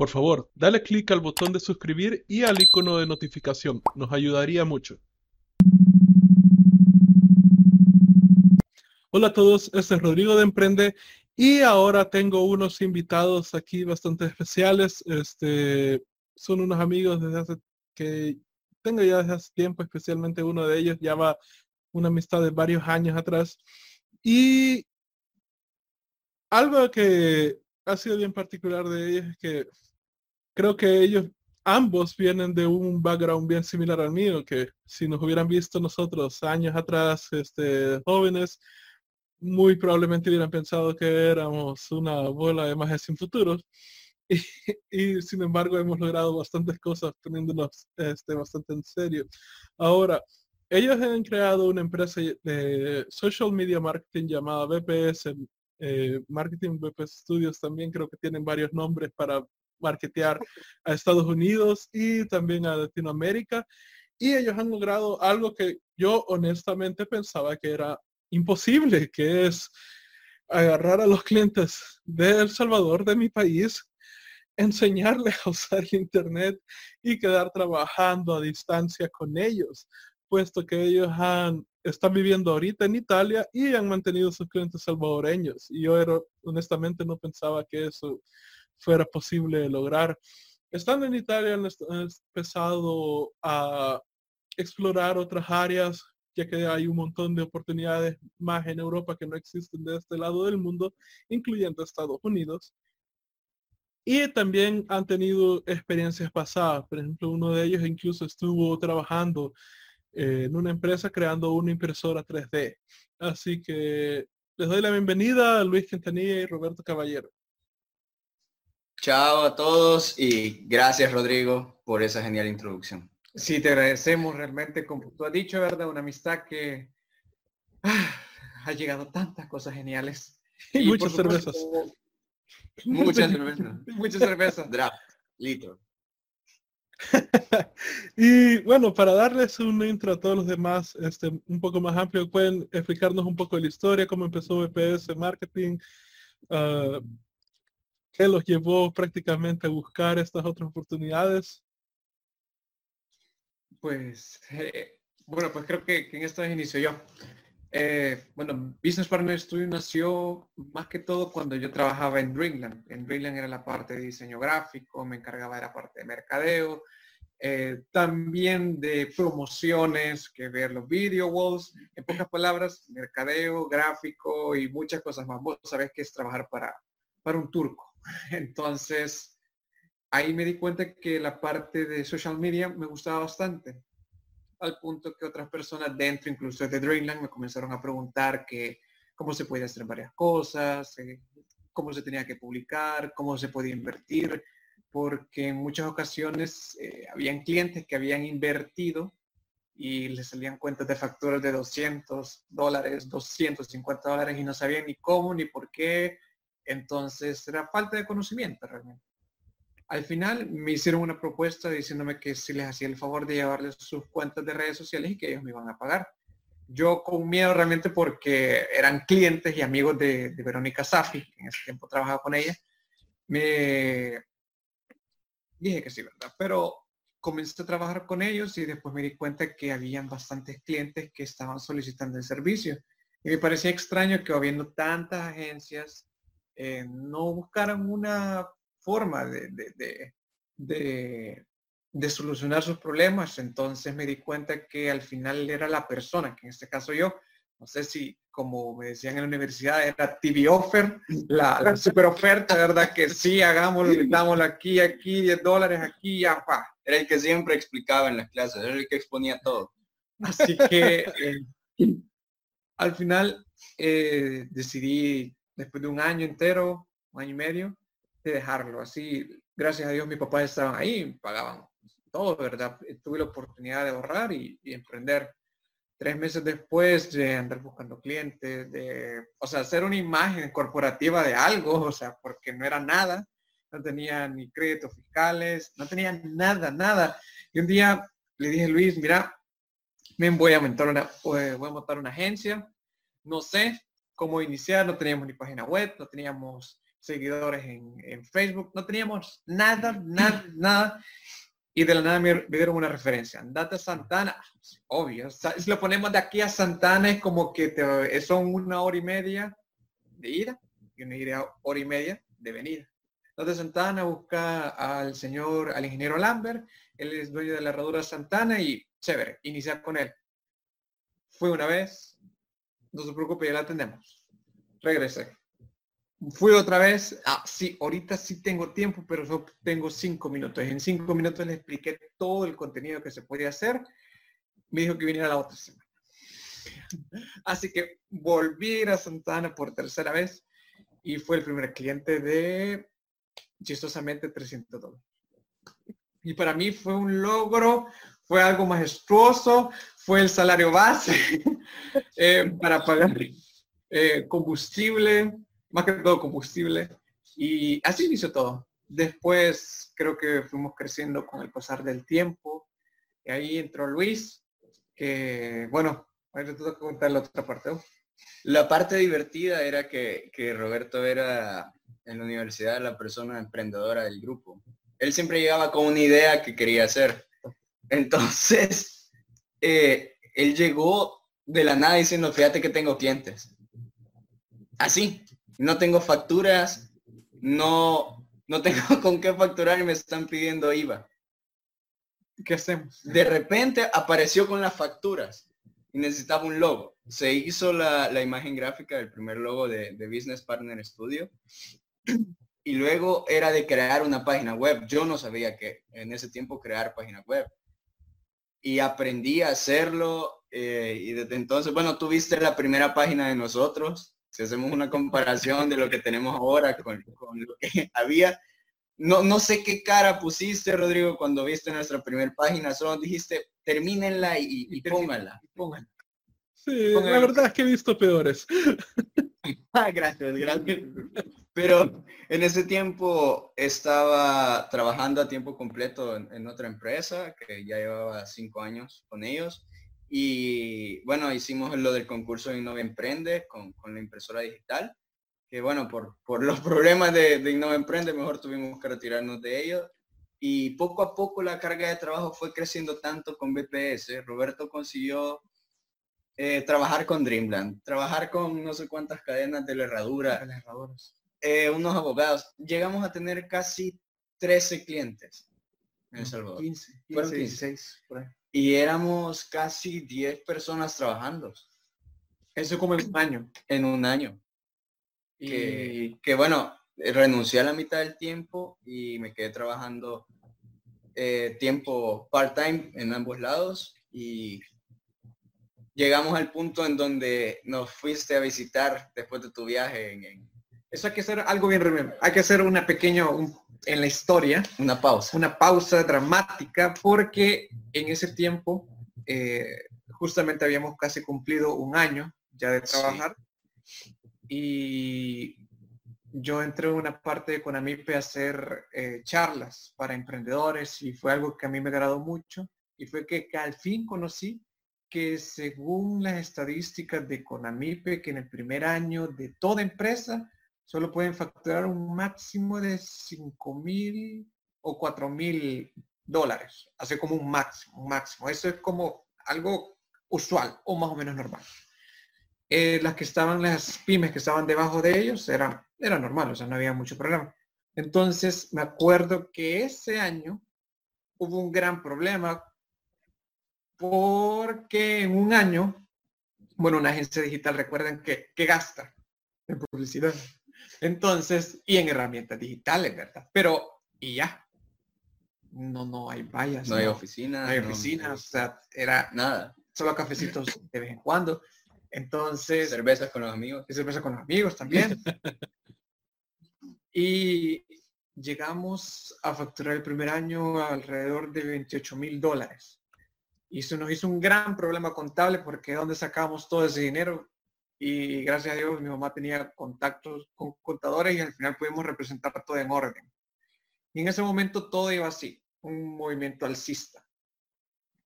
Por favor, dale clic al botón de suscribir y al icono de notificación. Nos ayudaría mucho. Hola a todos, este es Rodrigo de Emprende y ahora tengo unos invitados aquí bastante especiales. Este, son unos amigos desde hace que tengo ya desde hace tiempo, especialmente uno de ellos lleva una amistad de varios años atrás. Y algo que ha sido bien particular de ellos es que creo que ellos ambos vienen de un background bien similar al mío, que si nos hubieran visto nosotros años atrás, este, jóvenes, muy probablemente hubieran pensado que éramos una bola de magia sin futuros. Y, sin embargo hemos logrado bastantes cosas poniéndonos este, bastante en serio. Ahora, ellos han creado una empresa de social media marketing llamada BPS, eh, Marketing BPS Studios también creo que tienen varios nombres para marketear a Estados Unidos y también a Latinoamérica. Y ellos han logrado algo que yo honestamente pensaba que era imposible, que es agarrar a los clientes de El Salvador, de mi país, enseñarles a usar Internet y quedar trabajando a distancia con ellos, puesto que ellos han, están viviendo ahorita en Italia y han mantenido sus clientes salvadoreños. Y yo era, honestamente no pensaba que eso fuera posible lograr. Estando en Italia han empezado a explorar otras áreas ya que hay un montón de oportunidades más en Europa que no existen de este lado del mundo, incluyendo Estados Unidos. Y también han tenido experiencias pasadas. Por ejemplo, uno de ellos incluso estuvo trabajando eh, en una empresa creando una impresora 3D. Así que les doy la bienvenida a Luis Quintanilla y Roberto Caballero. Chao a todos y gracias Rodrigo por esa genial introducción. Sí, te agradecemos realmente, como tú has dicho, ¿verdad? Una amistad que ah, ha llegado tantas cosas geniales. Y, muchas cervezas. Muchas cervezas. Muchas cervezas. Draft. Litro. y bueno, para darles un intro a todos los demás, este, un poco más amplio, pueden explicarnos un poco de la historia, cómo empezó BPS Marketing, uh, los llevó prácticamente a buscar estas otras oportunidades. Pues, eh, bueno, pues creo que, en esta vez inicio yo. Eh, bueno, Business Partner Studio nació más que todo cuando yo trabajaba en Dreamland. En Dreamland era la parte de diseño gráfico, me encargaba de la parte de mercadeo, eh, también de promociones, que ver los video walls, en pocas palabras, mercadeo, gráfico y muchas cosas más. Vos sabés que es trabajar para, para un turco. Entonces, ahí me di cuenta que la parte de social media me gustaba bastante, al punto que otras personas dentro, incluso de Dreamland, me comenzaron a preguntar que cómo se puede hacer varias cosas, eh, cómo se tenía que publicar, cómo se podía invertir, porque en muchas ocasiones eh, habían clientes que habían invertido y les salían cuentas de facturas de 200 dólares, 250 dólares y no sabían ni cómo ni por qué. Entonces era falta de conocimiento realmente. Al final me hicieron una propuesta diciéndome que si les hacía el favor de llevarles sus cuentas de redes sociales y que ellos me iban a pagar. Yo con miedo realmente porque eran clientes y amigos de, Verónica Safi, en ese tiempo trabajaba con ella, me dije que sí, ¿verdad? Pero comencé a trabajar con ellos y después me di cuenta que habían bastantes clientes que estaban solicitando el servicio. Y me parecía extraño que habiendo tantas agencias, eh, no buscaran una forma de, de, solucionar sus problemas. Entonces me di cuenta que al final era la persona, que en este caso yo, no sé si como me decían en la universidad, era TV offer, la, super oferta, ¿verdad? Que sí, hagámoslo, dámoslo aquí, aquí, 10 dólares, aquí, ya, pa. Era el que siempre explicaba en las clases, era el que exponía todo. Así que eh, al final eh, decidí, después de un año entero, un año y medio, de dejarlo. Así, gracias a Dios, mis papás estaban ahí, pagaban todo, ¿verdad? Tuve la oportunidad de ahorrar y, emprender. Tres meses después de andar buscando clientes, de, o sea, hacer una imagen corporativa de algo, o sea, porque no era nada, no tenía ni créditos fiscales, no tenía nada, nada. Y un día le dije, Luis, mira, me voy a montar una, voy a montar una agencia, no sé cómo iniciar, no teníamos ni página web, no teníamos seguidores en, Facebook, no teníamos nada, nada, nada. Y de la nada me, dieron una referencia. Andate a Santana, obvio. Si lo ponemos de aquí a Santana es como que te, son una hora y media de ida y una hora y media de venida. Entonces Santana busca al señor, al ingeniero Lambert, él es dueño de la herradura Santana y chévere, iniciar con él. Fue una vez, no se preocupe, ya la atendemos. Regresé. Fui otra vez, ah, sí, ahorita sí tengo tiempo, pero solo tengo cinco minutos. En cinco minutos le expliqué todo el contenido que se podía hacer. Me dijo que viniera la otra semana. Así que volví a Santana por tercera vez y fue el primer cliente de chistosamente 300 dólares. Y para mí fue un logro, fue algo majestuoso, fue el salario base eh, para pagar eh, combustible, más que todo combustible. Y así inició todo. Después creo que fuimos creciendo con el pasar del tiempo. Y ahí entró Luis, que bueno, ahora te contar la otra parte. La parte divertida era que Roberto era en la universidad la persona emprendedora del grupo. Él siempre llegaba con una idea que quería hacer. Entonces, eh, él llegó de la nada diciendo, fíjate que tengo clientes. Así, no tengo facturas, no, no tengo con qué facturar y me están pidiendo IVA. ¿Qué hacemos? De repente apareció con las facturas y necesitaba un logo. Se hizo la, imagen gráfica del primer logo de, de Business Partner Studio y luego era de crear una página web. Yo no sabía que en ese tiempo crear página web. Y aprendí a hacerlo eh, y desde entonces, bueno, tuviste la primera página de nosotros. Si hacemos una comparación de lo que tenemos ahora con, lo que había, no, no sé qué cara pusiste, Rodrigo, cuando viste nuestra primera página. Solo dijiste, termínenla y, y, pónganla. Sí, la verdad es que he visto peores. ah, gracias, gracias. Pero en ese tiempo estaba trabajando a tiempo completo en, otra empresa que ya llevaba cinco años con ellos. Y bueno, hicimos lo del concurso de Innova Emprende con, la impresora digital, que bueno, por, por los problemas de, de Innova Emprende, mejor tuvimos que retirarnos de ellos. Y poco a poco la carga de trabajo fue creciendo tanto con BPS. Roberto consiguió eh, trabajar con Dreamland, trabajar con no sé cuántas cadenas de la herradura, eh, unos abogados. Llegamos a tener casi 13 clientes en El Salvador. 15, 15 16, Y éramos casi 10 personas trabajando. Eso como en un año. En un año. Y que, bueno, renuncié a la mitad del tiempo y me quedé trabajando eh, tiempo part-time en ambos lados y llegamos al punto en donde nos fuiste a visitar después de tu viaje en, eso hay que hacer algo bien Hay que hacer una pequeña, en la historia. Una pausa. Una pausa dramática porque en ese tiempo eh, justamente habíamos casi cumplido un año ya de trabajar. Y yo entré en una parte de Conamipe a hacer eh, charlas para emprendedores y fue algo que a mí me agradó mucho. Y fue que, que al fin conocí que según las estadísticas de Conamipe, que en el primer año de toda empresa solo pueden facturar un máximo de 5 mil o 4 mil dólares. Hace como un máximo, un máximo. Eso es como algo usual o más o menos normal. Eh, las que estaban, las pymes que estaban debajo de ellos, era, era normal, o sea, no había mucho problema. Entonces, me acuerdo que ese año hubo un gran problema porque en un año, bueno, una agencia digital, recuerden que, que gasta en publicidad. Entonces, y en herramientas digitales, ¿verdad? Pero, y ya. No, no hay vallas. No, hay oficinas. No hay oficinas, o sea, era nada. Solo cafecitos de vez en cuando. Entonces. Cervezas con los amigos. Y cerveza con los amigos también. y llegamos a facturar el primer año alrededor de 28 mil dólares. Y eso nos hizo un gran problema contable porque ¿dónde sacamos todo ese dinero? Y gracias a Dios mi mamá tenía contactos con contadores y al final pudimos representar todo en orden. Y en ese momento todo iba así, un movimiento alcista,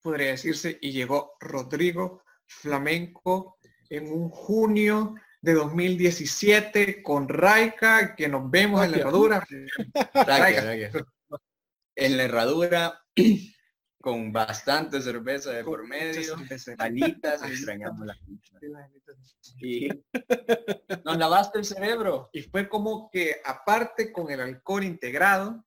podría decirse, y llegó Rodrigo Flamenco en un junio de 2017 con Raika, que nos vemos en la herradura. En la herradura, con bastante cerveza de por medio, alitas, extrañamos la Y nos lavaste el cerebro. Y fue como que aparte con el alcohol integrado,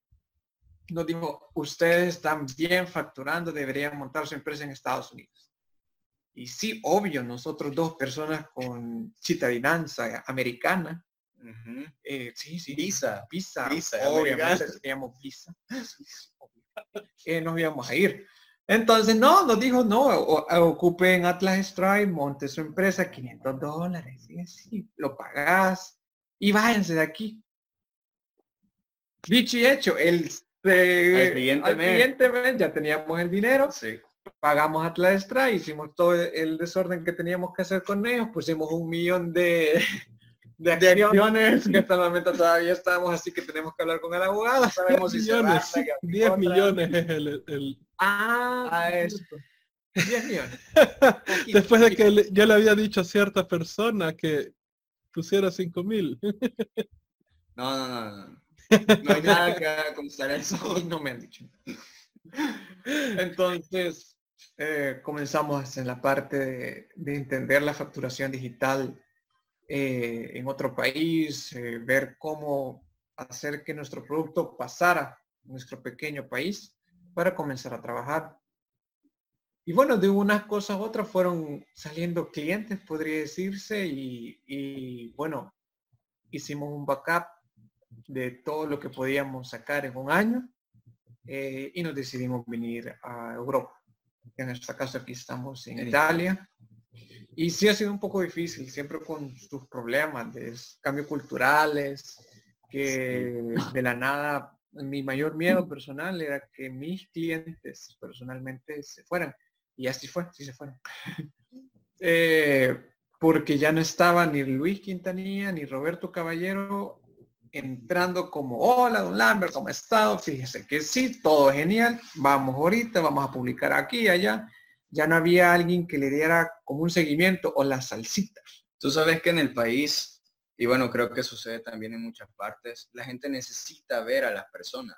nos dijo, ustedes están bien facturando, deberían montar su empresa en Estados Unidos. Y sí, obvio, nosotros dos personas con citadinanza americana, eh, sí, sí, visa, visa, visa obviamente teníamos visa, eh, nos íbamos a ir. Entonces, no, nos dijo, no, ocupen Atlas Stripe, monte su empresa, 500 dólares, sí, lo pagás y váyanse de aquí. Dicho y hecho, el, eh, siguiente, mes. ya teníamos el dinero, sí. pagamos Atlas Stripe, hicimos todo el desorden que teníamos que hacer con ellos, pusimos un millón de, de acciones que hasta el momento todavía estamos así que tenemos que hablar con el abogado. Sabemos si 10 millones es el, Ah, a esto. 10 millones. Después de que yo le había dicho a cierta persona que pusiera 5 mil. No, no, no, no. No hay nada que constar eso. No me han dicho. Entonces, eh, comenzamos en la parte de, de entender la facturación digital eh, en otro país, eh, ver cómo hacer que nuestro producto pasara nuestro pequeño país para comenzar a trabajar. Y bueno, de unas cosas a otras fueron saliendo clientes, podría decirse, y, bueno, hicimos un backup de todo lo que podíamos sacar en un año eh, y nos decidimos venir a Europa. En este caso aquí estamos en Italia y sí ha sido un poco difícil, siempre con sus problemas de cambios culturales, que de la nada, mi mayor miedo personal era que mis clientes personalmente se fueran. Y así fue, sí se fueron. Eh, porque ya no estaba ni Luis Quintanilla ni Roberto Caballero entrando como, hola, don Lambert, ¿cómo ha estado? Fíjese que sí, todo genial, vamos ahorita, vamos a publicar aquí y allá ya no había alguien que le diera como un seguimiento o la salsita. Tú sabes que en el país, y bueno, creo que sucede también en muchas partes, la gente necesita ver a las personas,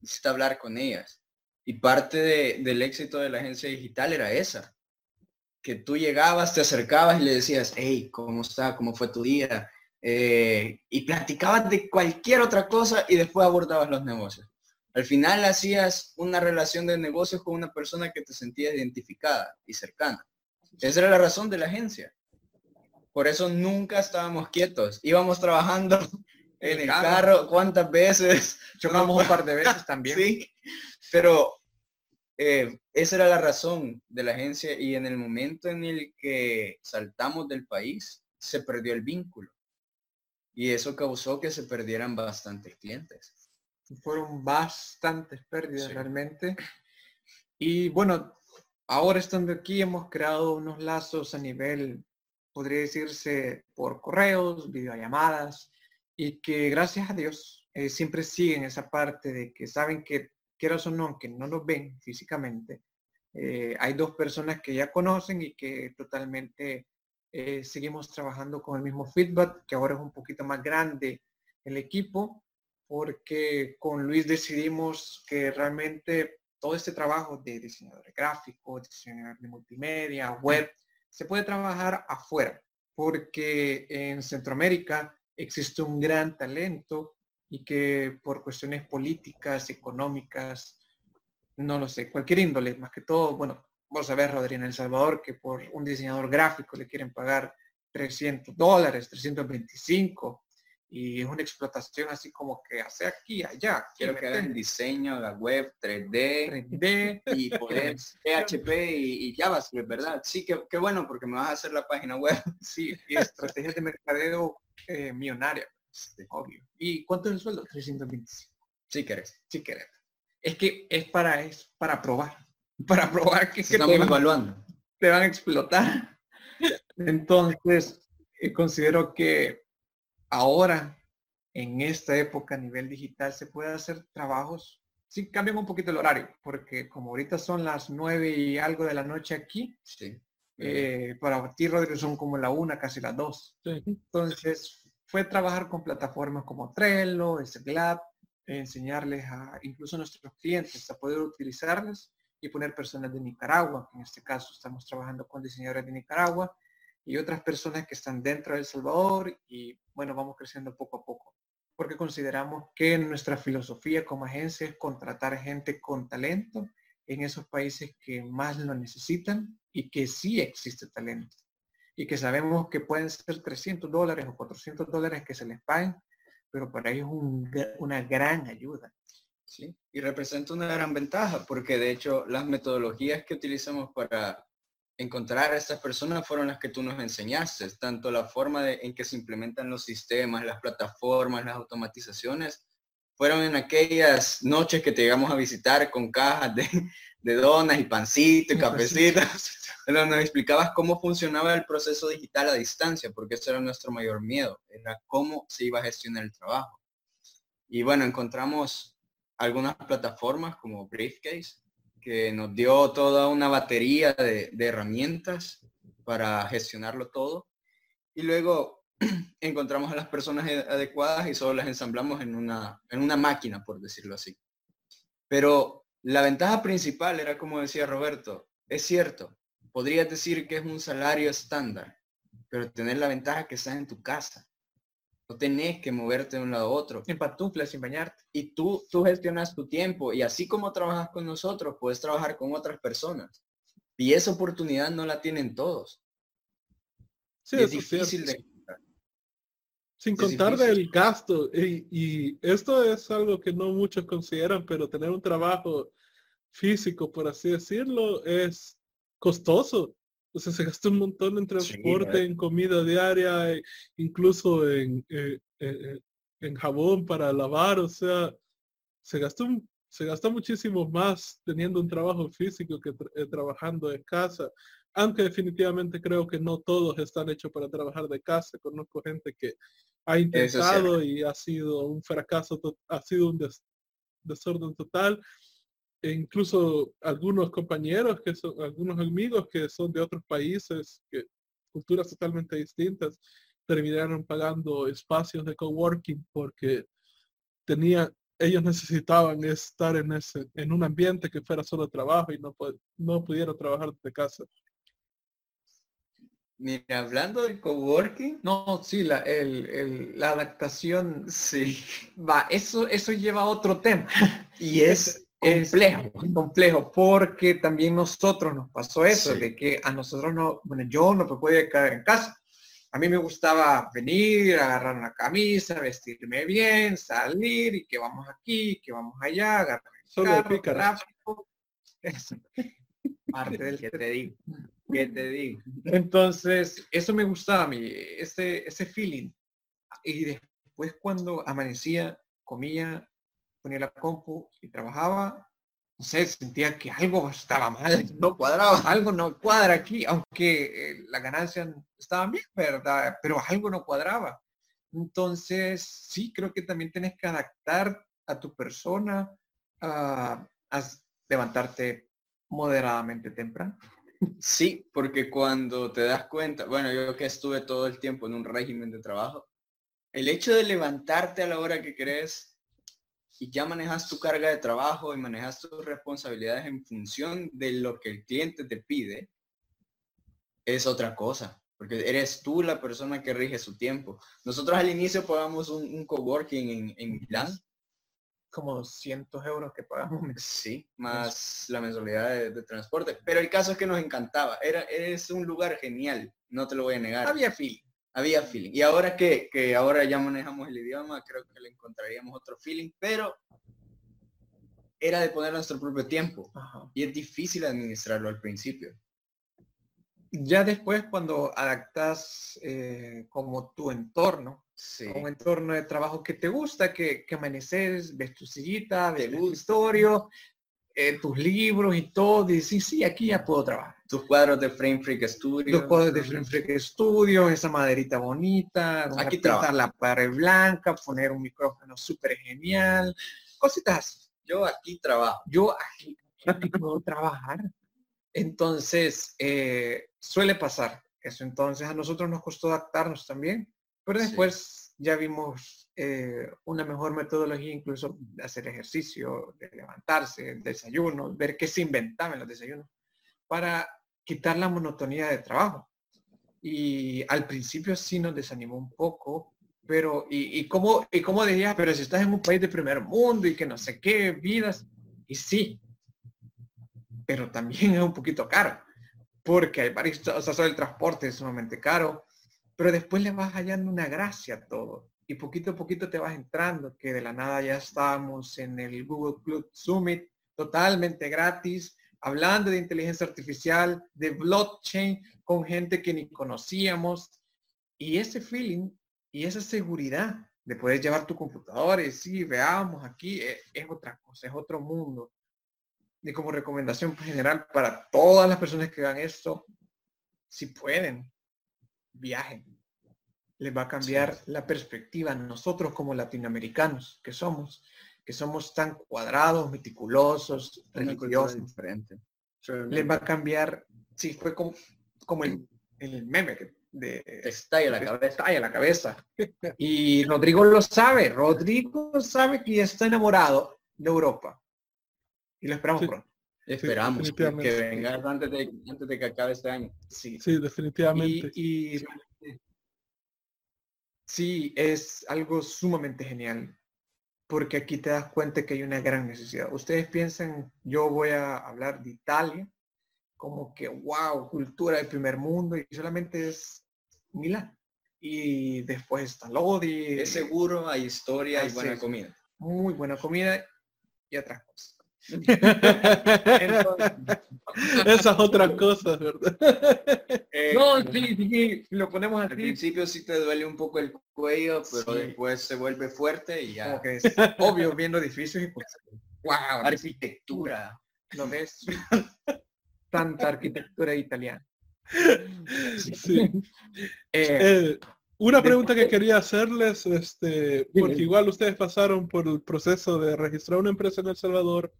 necesita hablar con ellas. Y parte del éxito de la agencia digital era esa, que tú llegabas, te acercabas y le decías, hey, ¿cómo está? ¿Cómo fue tu día? Eh, y platicabas de cualquier otra cosa y después abordabas los negocios. Al final hacías una relación de negocios con una persona que te sentías identificada y cercana. Esa era la razón de la agencia. Por eso nunca estábamos quietos. Íbamos trabajando en el carro, cuántas veces. Chocamos un par de veces también. Sí, pero eh, esa era la razón de la agencia y en el momento en el que saltamos del país, se perdió el vínculo. Y eso causó que se perdieran bastantes clientes fueron bastantes pérdidas realmente. Y bueno, ahora estando aquí hemos creado unos lazos a nivel, podría decirse, por correos, videollamadas, y que gracias a Dios eh, siempre siguen esa parte de que saben que, quieras o no, que no nos ven físicamente, eh, hay dos personas que ya conocen y que totalmente eh, seguimos trabajando con el mismo feedback, que ahora es un poquito más grande el equipo, porque con Luis decidimos que realmente todo este trabajo de diseñador gráfico, diseñador de multimedia, web, se puede trabajar afuera, porque en Centroamérica existe un gran talento y que por cuestiones políticas, económicas, no lo sé, cualquier índole, más que todo, bueno, vos sabés, Rodri, en El Salvador, que por un diseñador gráfico le quieren pagar 300 dólares, 325, y es una explotación así como que hace aquí, allá. Quiero que hagan diseño, la web 3D, 3D y poder PHP y, y, JavaScript, ¿verdad? Sí, que, bueno, porque me vas a hacer la página web. Sí, y estrategias de mercadeo eh, millonaria, obvio. ¿Y cuánto es el sueldo? 325. Sí querés. Sí querés. Es que es para, es para probar. Para probar que, estamos evaluando. Te van a explotar. Entonces, eh, considero que ahora, en esta época a nivel digital, se puede hacer trabajos, sí cambian un poquito el horario, porque como ahorita son las nueve y algo de la noche aquí, Eh, para ti, Rodrigo, son como la una, casi las dos. Entonces, fue trabajar con plataformas como Trello, Slack, enseñarles a incluso a nuestros clientes a poder utilizarlas y poner personas de Nicaragua. En este caso estamos trabajando con diseñadores de Nicaragua y otras personas que están dentro de El Salvador y bueno, vamos creciendo poco a poco. Porque consideramos que nuestra filosofía como agencia es contratar gente con talento en esos países que más lo necesitan y que sí existe talento. Y que sabemos que pueden ser 300 dólares o 400 dólares que se les paguen, pero para ellos es una gran ayuda. ¿sí? Y representa una gran ventaja porque de hecho las metodologías que utilizamos para encontrar a estas personas fueron las que tú nos enseñaste, tanto la forma en que se implementan los sistemas, las plataformas, las automatizaciones, fueron en aquellas noches que te llegamos a visitar con cajas de, de donas y pancito y cafecito. Pero nos explicabas cómo funcionaba el proceso digital a distancia, porque eso era nuestro mayor miedo, era cómo se iba a gestionar el trabajo. Y bueno, encontramos algunas plataformas como Briefcase, que nos dio toda una batería de, herramientas para gestionarlo todo. Y luego encontramos a las personas adecuadas y solo las ensamblamos en una, en una máquina, por decirlo así. Pero la ventaja principal era, como decía Roberto, es cierto, podrías decir que es un salario estándar, pero tener la ventaja que estás en tu casa. No tenés que moverte de un lado a otro. En pantuflas, sin bañarte. Y tú, tú gestionas tu tiempo. Y así como trabajas con nosotros, puedes trabajar con otras personas. Y esa oportunidad no la tienen todos. Sí, es difícil de... Sin contar del gasto. Y, y, esto es algo que no muchos consideran, pero tener un trabajo físico, por así decirlo, es costoso. O sea, se gasta un montón en transporte, en comida diaria, e incluso en, eh, eh, eh, en jabón para lavar. O sea, se gasta, se gasta muchísimo más teniendo un trabajo físico que trabajando en casa. Aunque definitivamente creo que no todos están hechos para trabajar de casa. Conozco gente que ha intentado y ha sido un fracaso, ha sido un desorden total e incluso algunos compañeros que son, algunos amigos que son de otros países, que culturas totalmente distintas, terminaron pagando espacios de coworking porque tenía, ellos necesitaban estar en ese, en un ambiente que fuera solo trabajo y no, no pudieron trabajar de casa. Mira, hablando del coworking, no, sí, la, la adaptación, sí, va, eso, eso lleva a otro tema. Y es complejo, complejo, porque también nosotros nos pasó eso, de que a nosotros no, bueno, yo no me podía quedar en casa. A mí me gustaba venir, agarrar una camisa, vestirme bien, salir y que vamos aquí, que vamos allá, agarrar el carro, Parte del que te digo, que te digo. Entonces, eso me gustaba a mí, ese, ese feeling. Y después cuando amanecía, comía, ponía la compu y trabajaba, no sé, sentía que algo estaba mal, no cuadraba, algo no cuadra aquí, aunque eh, las ganancias estaban bien, ¿verdad? Pero algo no cuadraba. Entonces, sí, creo que también tienes que adaptar a tu persona a levantarte moderadamente temprano. Sí, porque cuando te das cuenta, bueno, yo que estuve todo el tiempo en un régimen de trabajo, el hecho de levantarte a la hora que crees y ya manejas tu carga de trabajo y manejas tus responsabilidades en función de lo que el cliente te pide, es otra cosa, porque eres tú la persona que rige su tiempo. Nosotros al inicio pagamos un, coworking en, en Milán. Como 200 euros que pagamos. Sí, más la mensualidad de, transporte. Pero el caso es que nos encantaba. Era, es un lugar genial, no te lo voy a negar. Había feeling había feeling. Y ahora que, que, ahora ya manejamos el idioma, creo que le encontraríamos otro feeling, pero era de poner nuestro propio tiempo. Y es difícil administrarlo al principio. Ya después cuando adaptas eh, como tu entorno, un entorno de trabajo que te gusta, que, que amaneces, ves tu sillita, ves tu historia, eh, tus libros y todo, y sí, sí, aquí ya puedo trabajar. Tus cuadros de Frame Freak Studio. Los cuadros de Frame Freak Studio, esa maderita bonita, aquí trabajar la pared blanca, poner un micrófono súper genial, cositas Yo aquí trabajo. Yo aquí, puedo trabajar. Entonces, eh, suele pasar eso. Entonces, a nosotros nos costó adaptarnos también, pero después ya vimos eh, una mejor metodología, incluso de hacer ejercicio, de levantarse, desayuno, ver qué se inventaba en los desayunos, para quitar la monotonía de trabajo. Y al principio sí nos desanimó un poco, pero, y, y cómo, y cómo decías, pero si estás en un país de primer mundo y que no sé qué, vidas, y sí, pero también es un poquito caro, porque hay varios, o sea, el transporte es sumamente caro, pero después le vas hallando una gracia a todo, y poquito a poquito te vas entrando, que de la nada ya estamos en el Google Club Summit, totalmente gratis, hablando de inteligencia artificial, de blockchain, con gente que ni conocíamos, y ese feeling y esa seguridad de poder llevar tu computadora y sí, veamos aquí, es, es otra cosa, es otro mundo. Y como recomendación general para todas las personas que hagan esto, si pueden, viajen. Les va a cambiar la perspectiva. Nosotros como latinoamericanos que somos, que somos tan cuadrados, meticulosos, religiosos, diferente. les va a cambiar. Sí, fue como, como el, el meme que de estalla la cabeza. estalla la cabeza. Y Rodrigo lo sabe. Rodrigo sabe que está enamorado de Europa. Y lo esperamos Sí. pronto. Esperamos que, vengas antes de, antes de que acabe este año. Sí. Sí, definitivamente. Y, y- sí, es algo sumamente genial. Porque aquí te das cuenta que hay una gran necesidad. Ustedes piensan, yo voy a hablar de Italia, como que, wow, cultura del primer mundo, y solamente es Milán. Y después está Lodi, Es seguro, hay historia y Así buena comida. muy buena comida y otras cosas. Entonces, Esa es otra cosa, ¿verdad? Eh, no, sí, sí, lo ponemos Al principio sí te duele un poco el cuello, pero Sí. después se vuelve fuerte y ya. que es obvio viendo edificios y pues, wow, Arquitectura. lo ves, tanta arquitectura italiana. Sí. Eh, Eh, una pregunta que quería hacerles, este, porque igual ustedes pasaron por el proceso de registrar una empresa en El Salvador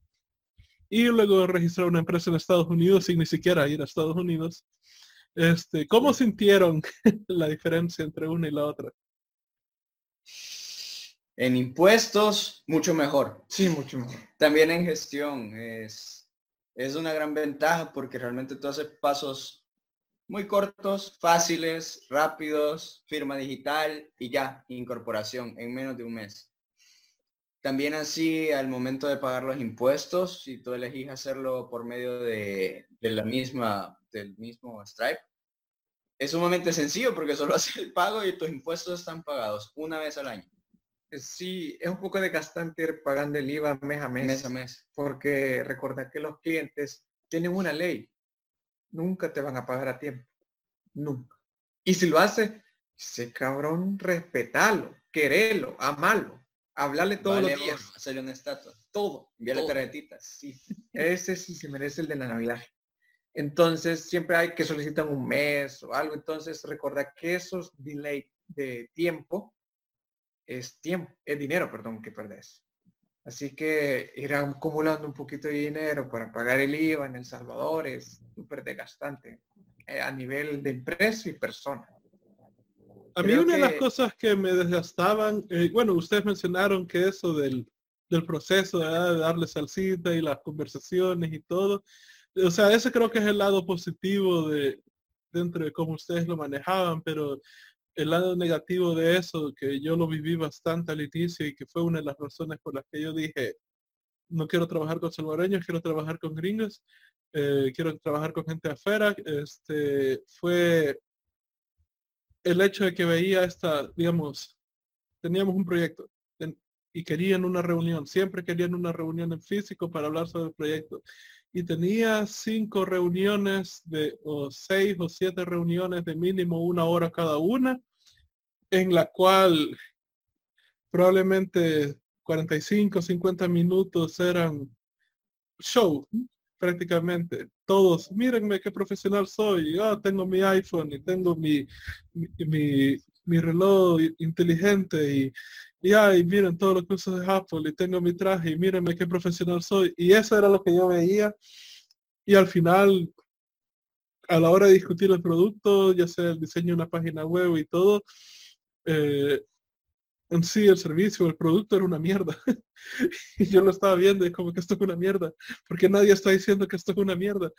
y luego de registrar una empresa en Estados Unidos sin ni siquiera ir a Estados Unidos. Este, ¿Cómo sintieron la diferencia entre una y la otra? En impuestos, mucho mejor. sí, mucho mejor. También en gestión es, es una gran ventaja porque realmente tú haces pasos muy cortos, fáciles, rápidos, firma digital y ya, incorporación en menos de un mes. También así al momento de pagar los impuestos, si tú elegís hacerlo por medio de, de la misma, del mismo Stripe, es sumamente sencillo porque solo haces el pago y tus impuestos están pagados una vez al año, Eh, Sí, es un poco desgastante ir pagando el IVA mes a mes, mes a mes. porque recordar que los clientes tienen una ley. Nunca te van a pagar a tiempo. Nunca. Y si lo hace, ese cabrón, respetalo, querelo, amalo, hablarle todos Vale los días. hacerle una estatua, Todo. enviarle todo. tarjetitas. Sí, ese sí se merece el de la Navidad. Entonces siempre hay que solicitar un mes o algo. Entonces recordar que esos delay de tiempo es tiempo, es dinero, perdón, que perdés. Así que ir acumulando un poquito de dinero para pagar el IVA en El Salvador es súper desgastante eh, a nivel de empresa y persona. A mí una de las cosas que me desgastaban, eh, bueno, ustedes mencionaron que eso del, del proceso ¿verdad? de darle salsita y las conversaciones y todo, o sea, ese creo que es el lado positivo de dentro de cómo ustedes lo manejaban, pero el lado negativo de eso, que yo lo viví bastante al inicio y que fue una de las razones por las que yo dije, no quiero trabajar con salvadoreños, quiero trabajar con gringos, eh, quiero trabajar con gente afuera, este, fue el hecho de que veía esta, digamos, teníamos un proyecto y querían una reunión, siempre querían una reunión en físico para hablar sobre el proyecto. Y tenía cinco reuniones de, o seis o siete reuniones de mínimo una hora cada una, en la cual probablemente 45, 50 minutos eran show, prácticamente. Todos, mírenme qué profesional soy. Ah, tengo mi iPhone y tengo mi, mi, mi, reloj inteligente y, y ay, miren todo lo que uso de Apple y tengo mi traje y mírenme qué profesional soy. Y eso era lo que yo veía. y al final, a la hora de discutir el producto, ya sea el diseño de una página web y todo, eh, en sí el servicio, el producto era una mierda. y yo lo estaba viendo y como que esto es una mierda, porque nadie está diciendo que esto es una mierda.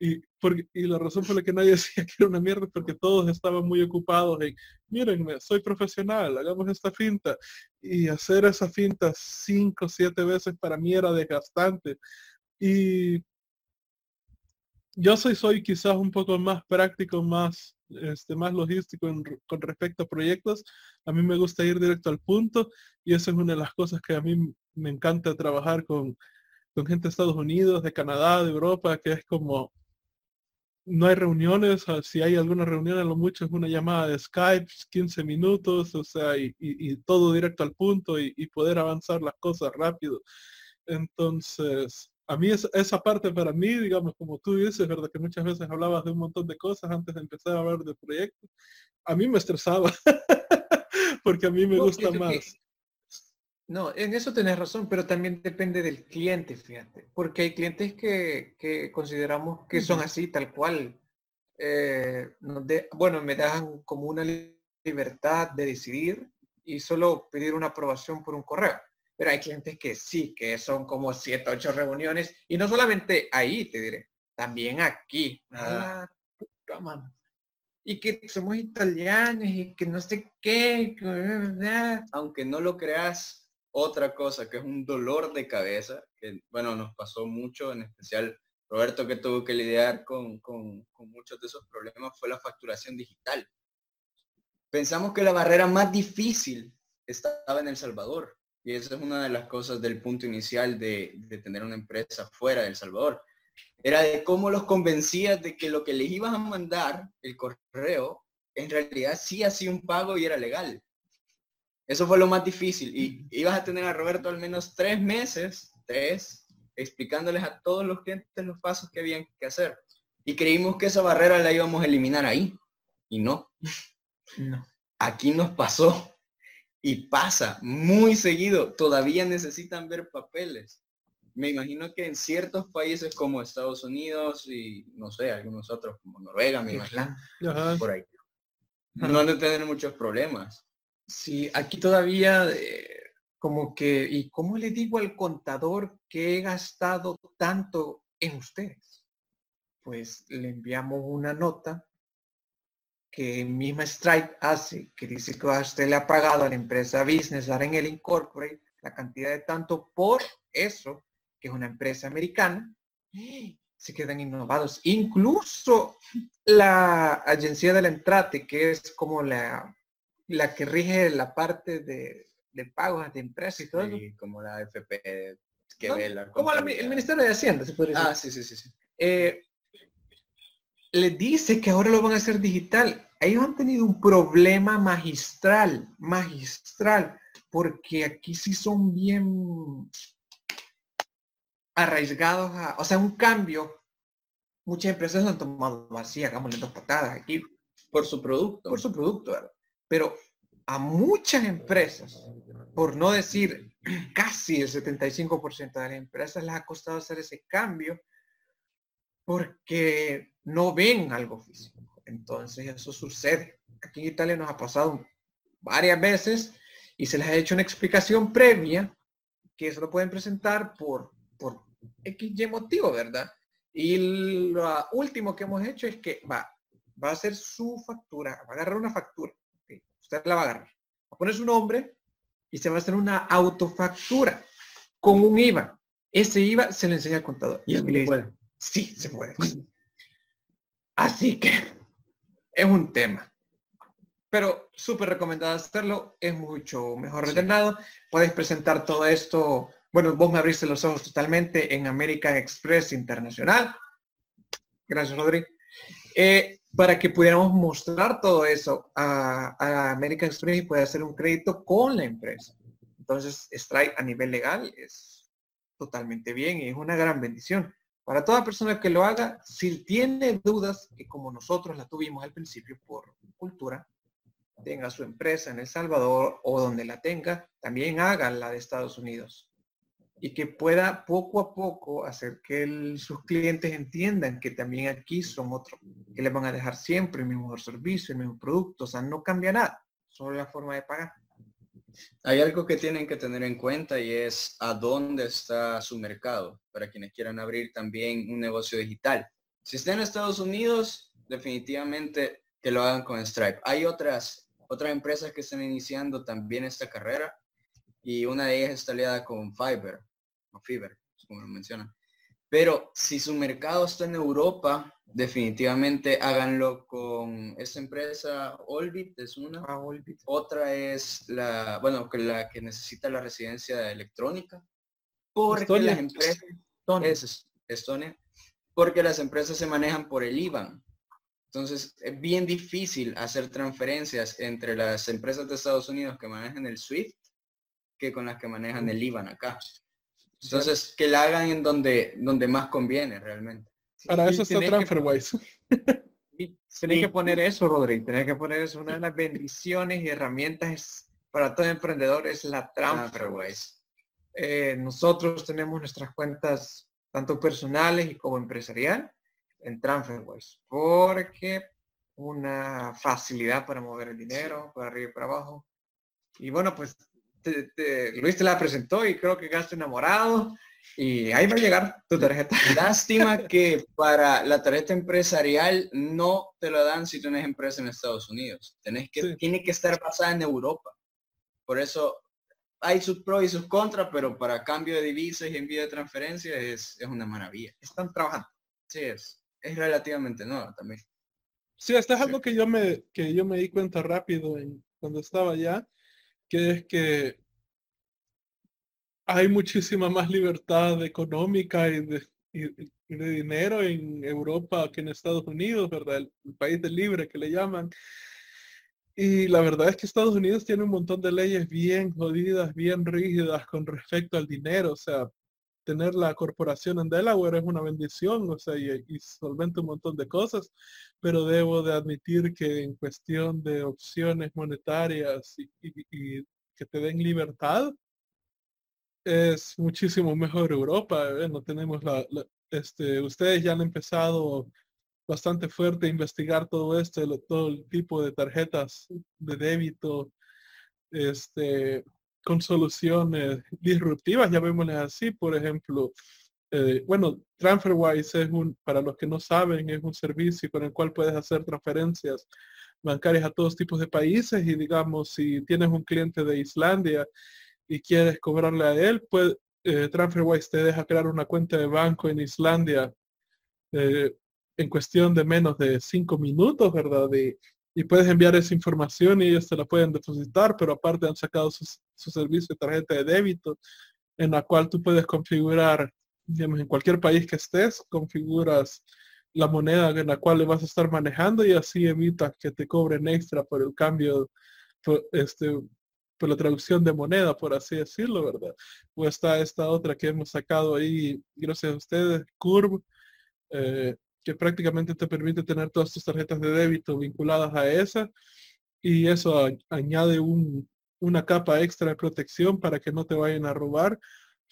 Y, porque, y la razón por la que nadie decía que era una mierda porque todos estaban muy ocupados en, mírenme, soy profesional, hagamos esta finta. Y hacer esa finta cinco o siete veces para mí era desgastante. Y yo soy, soy quizás un poco más práctico, más este, más logístico con respecto a proyectos. A mí me gusta ir directo al punto y eso es una de las cosas que a mí me encanta trabajar con, con gente de Estados Unidos, de Canadá, de Europa, que es como, no hay reuniones, si hay alguna reunión a lo mucho es una llamada de Skype, 15 minutos, o sea, y, y, todo directo al punto y, y poder avanzar las cosas rápido. Entonces, a mí esa parte para mí, digamos, como tú dices, ¿verdad? Que muchas veces hablabas de un montón de cosas antes de empezar a hablar de proyectos. A mí me estresaba, porque a mí me gusta más. no, en eso tenés razón, pero también depende del cliente, fíjate. Porque hay clientes que, que consideramos que son así, tal cual. Eh, bueno, me dan como una libertad de decidir y solo pedir una aprobación por un correo pero hay clientes que sí, que son como siete, ocho reuniones, y no solamente ahí, te diré, también aquí. Ah, y que somos italianos y que no sé qué. Aunque no lo creas, otra cosa que es un dolor de cabeza, que bueno, nos pasó mucho, en especial Roberto que tuvo que lidiar con, con, con muchos de esos problemas, fue la facturación digital. Pensamos que la barrera más difícil estaba en El Salvador y esa es una de las cosas del punto inicial de, tener una empresa fuera de El Salvador. Era de cómo los convencías de que lo que les ibas a mandar, el correo, en realidad sí hacía un pago y era legal. Eso fue lo más difícil. Y ibas a tener a Roberto al menos tres meses, tres, explicándoles a todos los clientes los pasos que habían que hacer. Y creímos que esa barrera la íbamos a eliminar ahí. Y no. No. Aquí nos pasó y pasa muy seguido, todavía necesitan ver papeles. Me imagino que en ciertos países como Estados Unidos y no sé, algunos otros como Noruega, me imagino, por ahí. No han de tener muchos problemas. Sí, aquí todavía eh, como que, ¿y cómo le digo al contador que he gastado tanto en ustedes? Pues le enviamos una nota que misma Stripe hace, que dice que usted le ha pagado a la empresa Business en el Incorporate la cantidad de tanto por eso, que es una empresa americana, se quedan innovados. Incluso la agencia de la Entrate, que es como la, la que rige la parte de, de pagos de empresas y todo eso. como la FP que ve la Como el Ministerio de Hacienda, se puede decir. Ah, sí, sí, sí. sí. Eh, le dice que ahora lo van a hacer digital ellos han tenido un problema magistral, magistral, porque aquí sí son bien arraigados a, o sea, un cambio. Muchas empresas lo han tomado así, hagámosle dos patadas aquí. Por su producto. Por su producto, Pero a muchas empresas, por no decir casi el 75% de las empresas les ha costado hacer ese cambio porque no ven algo físico. Entonces eso sucede. Aquí en Italia nos ha pasado varias veces y se les ha hecho una explicación previa que eso lo pueden presentar por, por X motivo, ¿verdad? Y lo último que hemos hecho es que va, va a hacer su factura, va a agarrar una factura. Usted la va a agarrar. Va a poner su nombre y se va a hacer una autofactura con un IVA. Ese IVA se le enseña al contador. Y se puede. Sí, se puede. Así que es un tema. Pero súper recomendado hacerlo, es mucho mejor ordenado. Puedes presentar todo esto, bueno, vos me abriste los ojos totalmente en American Express Internacional. Gracias, Rodri. Eh, para que pudiéramos mostrar todo eso a, a American Express y pueda hacer un crédito con la empresa. Entonces, Stripe a nivel legal es totalmente bien y es una gran bendición. Para toda persona que lo haga, si tiene dudas, que como nosotros la tuvimos al principio por cultura, tenga su empresa en El Salvador o donde la tenga, también haga la de Estados Unidos. y que pueda poco a poco hacer que sus clientes entiendan que también aquí son otros, que les van a dejar siempre el mismo servicio, el mismo producto, o sea, no cambia nada, solo la forma de pagar. Hay algo que tienen que tener en cuenta y es a dónde está su mercado para quienes quieran abrir también un negocio digital. Si está en Estados Unidos, definitivamente que lo hagan con Stripe. Hay otras, otras empresas que están iniciando también esta carrera y una de ellas está aliada con Fiverr, o Fiverr, como lo mencionan. Pero si su mercado está en Europa, definitivamente háganlo con esta empresa, Olbit es una. Ah, Otra es la, bueno, que la que necesita la residencia electrónica. Porque las empresas, es Estonia, porque las empresas se manejan por el IBAN. Entonces, es bien difícil hacer transferencias entre las empresas de Estados Unidos que manejan el SWIFT que con las que manejan el IBAN acá. Entonces, que la hagan en donde, donde más conviene realmente. Para eso está TransferWise. Tenés que poner eso, Rodri. Tenés que poner eso. Una de las bendiciones y herramientas para todo emprendedor es la TransferWise. Eh, nosotros tenemos nuestras cuentas tanto personales y como empresarial en TransferWise porque una facilidad para mover el dinero para arriba y para abajo. Y bueno, pues Luis te la presentó y creo que gasto enamorado y ahí va a llegar tu tarjeta. Lástima que para la tarjeta empresarial no te lo dan si tienes empresa en Estados Unidos. Tenés que, Tiene que estar basada en Europa. Por eso hay sus pros y sus contras, pero para cambio de divisas y envío de transferencias es, es una maravilla. Están trabajando. Sí, es, es relativamente nueva también. Sí, esto es algo que yo me, que yo me di cuenta rápido en, cuando estaba allá que es que hay muchísima más libertad económica y de, dinero en Europa que en Estados Unidos, ¿verdad? El, país del libre que le llaman. Y la verdad es que Estados Unidos tiene un montón de leyes bien jodidas, bien rígidas con respecto al dinero. O sea, tener la corporación en Delaware es una bendición, o sea, y, y solventa un montón de cosas, pero debo de admitir que en cuestión de opciones monetarias y, que te den libertad, es muchísimo mejor Europa. ¿eh? No tenemos la, este, ustedes ya han empezado bastante fuerte a investigar todo esto, todo el tipo de tarjetas de débito, este, con soluciones disruptivas, llamémosle así, por ejemplo, eh, bueno, TransferWise es un, para los que no saben, es un servicio con el cual puedes hacer transferencias bancarias a todos tipos de países y digamos, si tienes un cliente de Islandia y quieres cobrarle a él, pues eh, TransferWise te deja crear una cuenta de banco en Islandia eh, en cuestión de menos de cinco minutos, ¿verdad? Y, y, puedes enviar esa información y ellos te la pueden depositar, pero aparte han sacado su, su servicio de tarjeta de débito en la cual tú puedes configurar digamos, en cualquier país que estés, configuras la moneda en la cual le vas a estar manejando y así evitas que te cobren extra por el cambio, este, por la traducción de moneda, por así decirlo, ¿verdad? O está esta otra que hemos sacado ahí, gracias a ustedes, Curve, eh, que prácticamente te permite tener todas tus tarjetas de débito vinculadas a esa y eso añade un, una capa extra de protección para que no te vayan a robar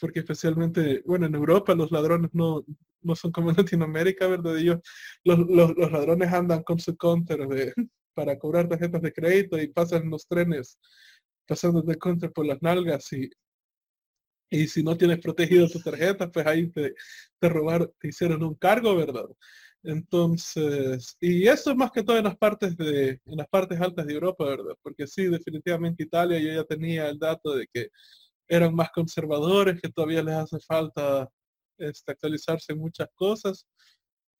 porque especialmente, bueno, en Europa los ladrones no, no son como en Latinoamérica, ¿verdad? Ellos, los, ladrones andan con su counter de, para cobrar tarjetas de crédito y pasan los trenes pasando de counter por las nalgas y, y si no tienes protegido tu tarjeta, pues ahí te, te robaron, te hicieron un cargo, ¿verdad? Entonces, y eso es más que todo en las partes de, en las partes altas de Europa, ¿verdad? Porque sí, definitivamente Italia yo ya tenía el dato de que eran más conservadores, que todavía les hace falta este, actualizarse muchas cosas.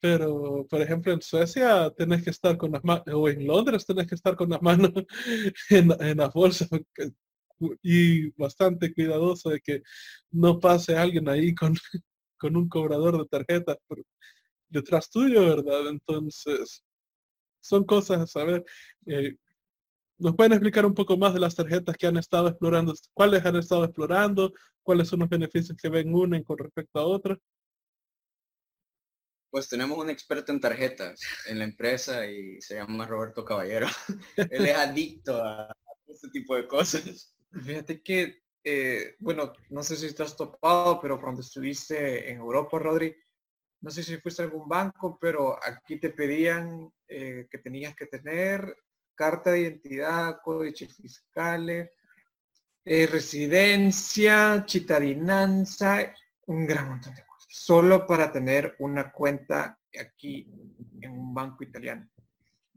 Pero, por ejemplo, en Suecia tenés que estar con las manos, o en Londres tenés que estar con las manos en, en las bolsas y bastante cuidadoso de que no pase alguien ahí con, con un cobrador de tarjetas detrás tuyo, ¿verdad? Entonces, son cosas a saber. Eh, ¿Nos pueden explicar un poco más de las tarjetas que han estado explorando? ¿Cuáles han estado explorando? ¿Cuáles son los beneficios que ven una con respecto a otra? Pues tenemos un experto en tarjetas en la empresa y se llama Roberto Caballero. Él es adicto a este tipo de cosas. Fíjate que eh, bueno, no sé si estás topado, pero cuando estuviste en Europa, Rodri, no sé si fuiste a algún banco, pero aquí te pedían eh, que tenías que tener carta de identidad, códices fiscales, eh, residencia, chitadinanza, un gran montón de cosas, solo para tener una cuenta aquí en un banco italiano.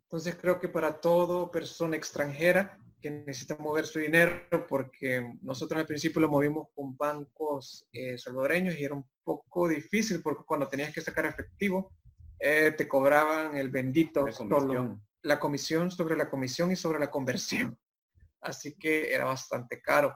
Entonces creo que para todo persona extranjera que necesita mover su dinero, porque nosotros al principio lo movimos con bancos eh, salvadoreños y era un poco difícil porque cuando tenías que sacar efectivo, eh, te cobraban el bendito La comisión. la comisión sobre la comisión y sobre la conversión. Así que era bastante caro.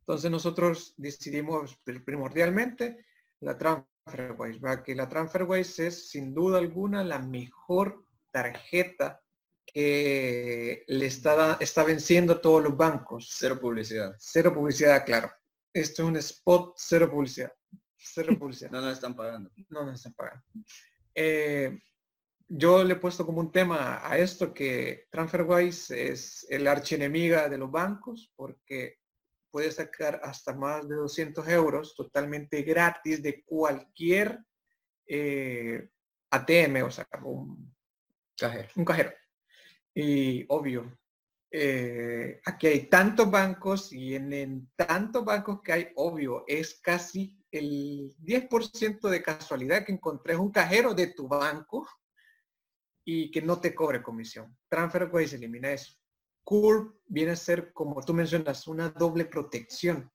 Entonces nosotros decidimos primordialmente la TransferWise, ¿verdad? que la TransferWise es sin duda alguna la mejor tarjeta que le está, da- está venciendo a todos los bancos. Cero publicidad. Cero publicidad, claro. Esto es un spot, cero publicidad. Cero publicidad. No nos están pagando. No nos están pagando. Eh, yo le he puesto como un tema a esto que TransferWise es el archienemiga de los bancos porque puede sacar hasta más de 200 euros totalmente gratis de cualquier eh, ATM, o sea, un, Cajero. un cajero. Y obvio, eh, aquí hay tantos bancos y en, en tantos bancos que hay, obvio, es casi el 10% de casualidad que encontres un cajero de tu banco y que no te cobre comisión. TransferWise elimina eso. Curve viene a ser, como tú mencionas, una doble protección,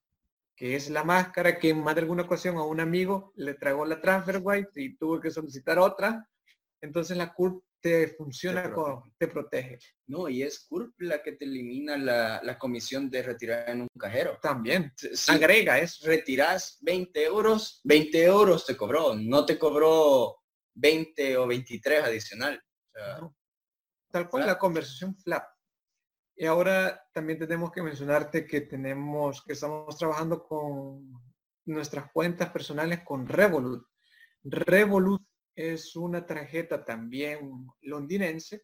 que es la máscara que en más de alguna ocasión a un amigo le tragó la TransferWise y tuvo que solicitar otra. Entonces la Curve te funciona, Te con- te protege. No, y es CURP la que te elimina la, la comisión de retirar en un cajero. También. Si Agrega eso. retiras 20 euros, 20 euros te cobró, no te cobró 20 o 23 adicional. O sea, ¿no? Tal cual Flap. la conversación flap. Y ahora también tenemos que mencionarte que tenemos, que estamos trabajando con nuestras cuentas personales con Revolut. Revolut es una tarjeta también londinense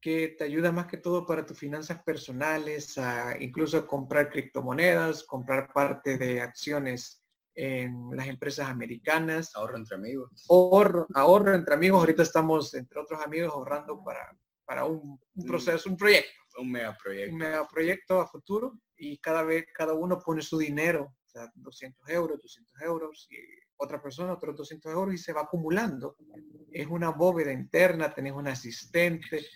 que te ayuda más que todo para tus finanzas personales, a incluso comprar criptomonedas, comprar parte de acciones en las empresas americanas, ahorro entre amigos. ahorro, ahorro entre amigos. Ahorita estamos entre otros amigos ahorrando para, para un, un proceso, un proyecto, Un megaproyecto. un megaproyecto a futuro y cada vez cada uno pone su dinero, o sea, 200 euros, 200 euros y otra persona otros 200 euros y se va acumulando. Es una bóveda interna, tenés un asistente.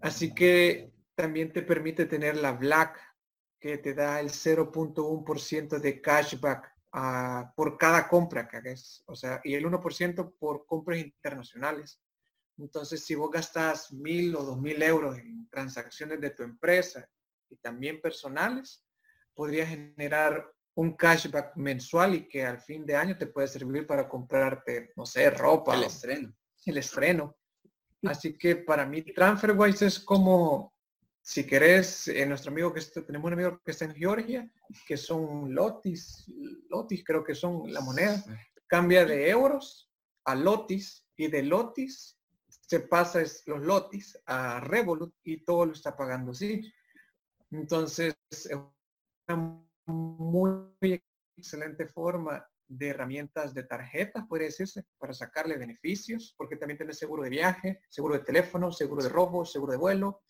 Así que también te permite tener la Black que te da el 0.1% de cashback ah, por cada compra que hagas. O sea, y el 1% por compras internacionales. Entonces, si vos gastas mil o dos mil euros en transacciones de tu empresa y también personales, podrías generar un cashback mensual y que al fin de año te puede servir para comprarte, no sé, ropa, El estreno. el estreno. Así que para mí TransferWise es como, si querés, eh, nuestro amigo que está, tenemos un amigo que está en Georgia, que son lotis, lotis creo que son la moneda, cambia de euros a lotis y de lotis se pasa es, los lotis a Revolut y todo lo está pagando así. Entonces, es una muy excelente forma de herramientas de tarjetas, puede decirse, para sacarle beneficios, porque también tiene seguro de viaje, seguro de teléfono, seguro de robo, seguro de vuelo.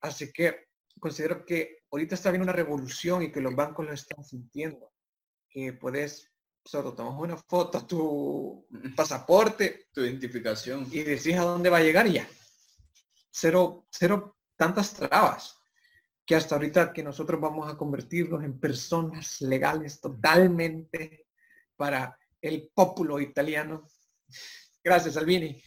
Así que considero que ahorita está viendo una revolución y que los bancos lo están sintiendo, que puedes, solo tomas una foto tu pasaporte Tu identificación. y decís a dónde va a llegar y ya. Cero, cero tantas trabas que hasta ahorita que nosotros vamos a convertirnos en personas legales totalmente para el populo italiano. Gracias, Salvini.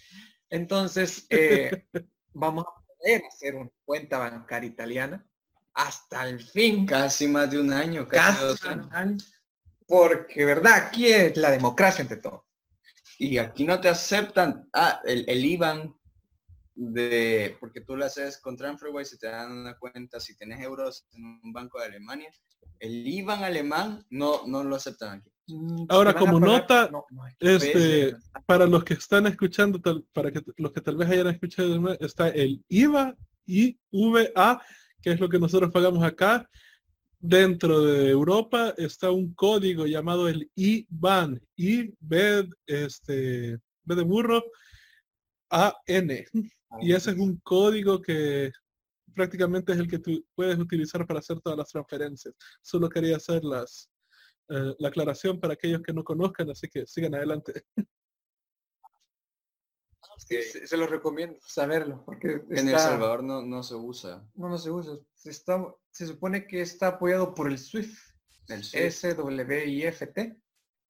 Entonces, eh, vamos a poder hacer una cuenta bancaria italiana hasta el fin. Casi más de un año, casi, dos Casi, años. Porque, ¿verdad? Aquí es la democracia ante todo. Y aquí no te aceptan. Ah, el, el IBAN de, porque tú lo haces con TransferWise y te dan una cuenta si tienes euros en un banco de Alemania. El IBAN alemán no, no lo aceptan aquí. Ahora, ¿te van a como nota, No, no, aquí Este, para los que están escuchando, tal- para que los que tal vez hayan escuchado, está el IVA, IVA, que es lo que nosotros pagamos acá. Dentro de Europa está un código llamado el IBAN, I, B, este, B de burro, A, N. Y ese es un código que prácticamente es el que tú puedes utilizar para hacer todas las transferencias. Solo quería hacer las, eh, la aclaración para aquellos que no conozcan, así que sigan adelante. se, los recomiendo saberlo, porque en El Salvador no, no se usa. No, no se usa. Se, está, se supone que está apoyado por el SWIFT, el SWIFT,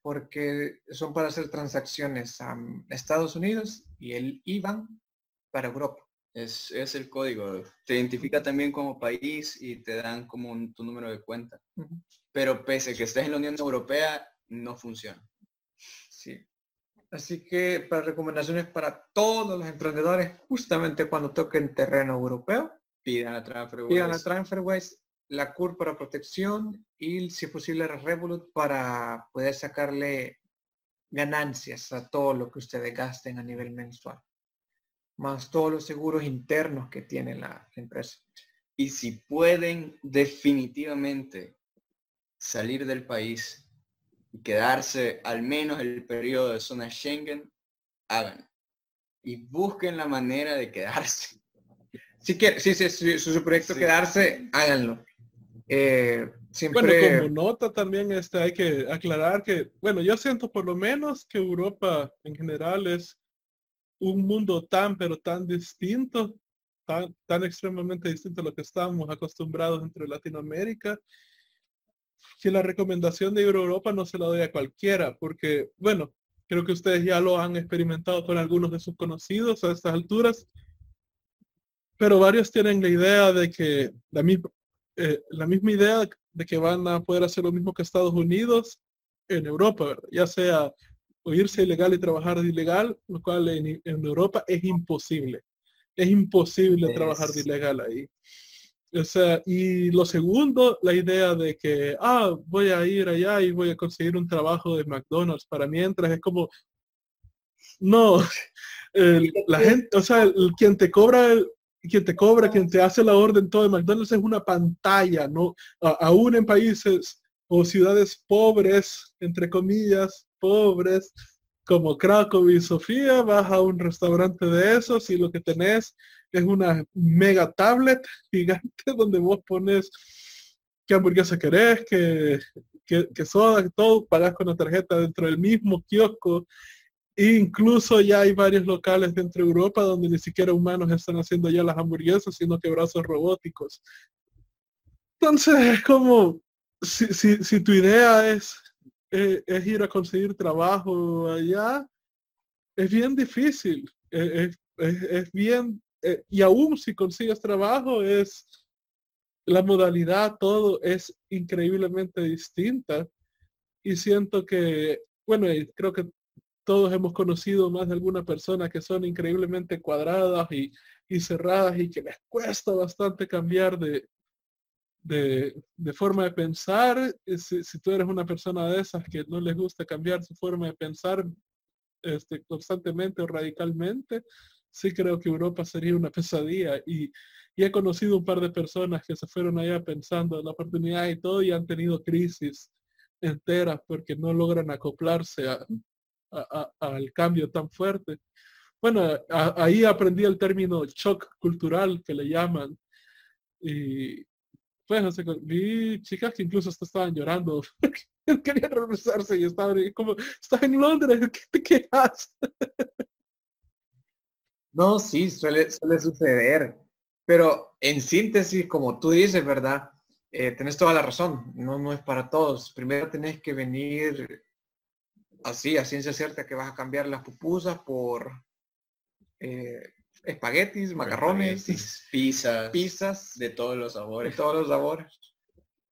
porque son para hacer transacciones a Estados Unidos y el IBAN para Europa. Es, es, el código. Te identifica también como país y te dan como tu número de cuenta. Pero pese que estés en la Unión Europea, no funciona. Sí. Así que para recomendaciones para todos los emprendedores, justamente cuando toquen terreno europeo, pidan a TransferWise. Pidan a TransferWise la CUR para protección y si es posible Revolut para poder sacarle ganancias a todo lo que ustedes gasten a nivel mensual más todos los seguros internos que tiene la, empresa. Y si pueden definitivamente salir del país y quedarse al menos el periodo de zona Schengen, hagan. Y busquen la manera de quedarse. Si que sí, sí, sí, su, proyecto quedarse, háganlo. Eh, siempre... Bueno, como nota también este, hay que aclarar que, bueno, yo siento por lo menos que Europa en general es un mundo tan, pero tan distinto, tan, tan extremadamente distinto a lo que estamos acostumbrados entre Latinoamérica, que la recomendación de Europa no se la doy a cualquiera, porque, bueno, creo que ustedes ya lo han experimentado con algunos de sus conocidos a estas alturas, pero varios tienen la idea de que la misma, eh, la misma idea de que van a poder hacer lo mismo que Estados Unidos en Europa, ya sea o irse ilegal y trabajar de ilegal, lo cual en, Europa es imposible. Es imposible trabajar de ilegal ahí. O sea, y lo segundo, la idea de que, ah, voy a ir allá y voy a conseguir un trabajo de McDonald's para mientras, es como, no, la gente, o sea, el, quien te cobra, quien te cobra, quien te hace la orden todo de McDonald's es una pantalla, ¿no? aún en países o ciudades pobres, entre comillas, pobres, como Krakow y Sofía, vas a un restaurante de esos y lo que tenés es una mega tablet gigante donde vos pones qué hamburguesa querés, qué, qué, soda, todo, pagas con la tarjeta dentro del mismo kiosco. E incluso ya hay varios locales dentro de Europa donde ni siquiera humanos están haciendo ya las hamburguesas, sino que brazos robóticos. Entonces es como, si, si, si tu idea es eh, es ir a conseguir trabajo allá, es bien difícil. Eh, es, bien, eh, y aún si consigues trabajo, es la modalidad, todo es increíblemente distinta. Y siento que, bueno, creo que todos hemos conocido más de alguna persona que son increíblemente cuadradas y, y cerradas y que les cuesta bastante cambiar de, de, forma de pensar, eh, si, tú eres una persona de esas que no les gusta cambiar su forma de pensar este, constantemente o radicalmente, sí creo que Europa sería una pesadilla. Y, he conocido un par de personas que se fueron allá pensando en la oportunidad y todo y han tenido crisis enteras porque no logran acoplarse al cambio tan fuerte. Bueno, ahí aprendí el término shock cultural que le llaman. Y, pues, vi chicas que incluso hasta estaban llorando, querían regresarse y estaban como, estás en Londres, ¿qué te quedas? No, sí, suele, suele suceder. Pero en síntesis, como tú dices, ¿verdad? Eh, tenés toda la razón. No, no es para todos. Primero tenés que venir así, a ciencia cierta, que vas a cambiar las pupusas por eh, espaguetis, macarrones, pizzas, pizzas de todos los sabores. De todos los sabores.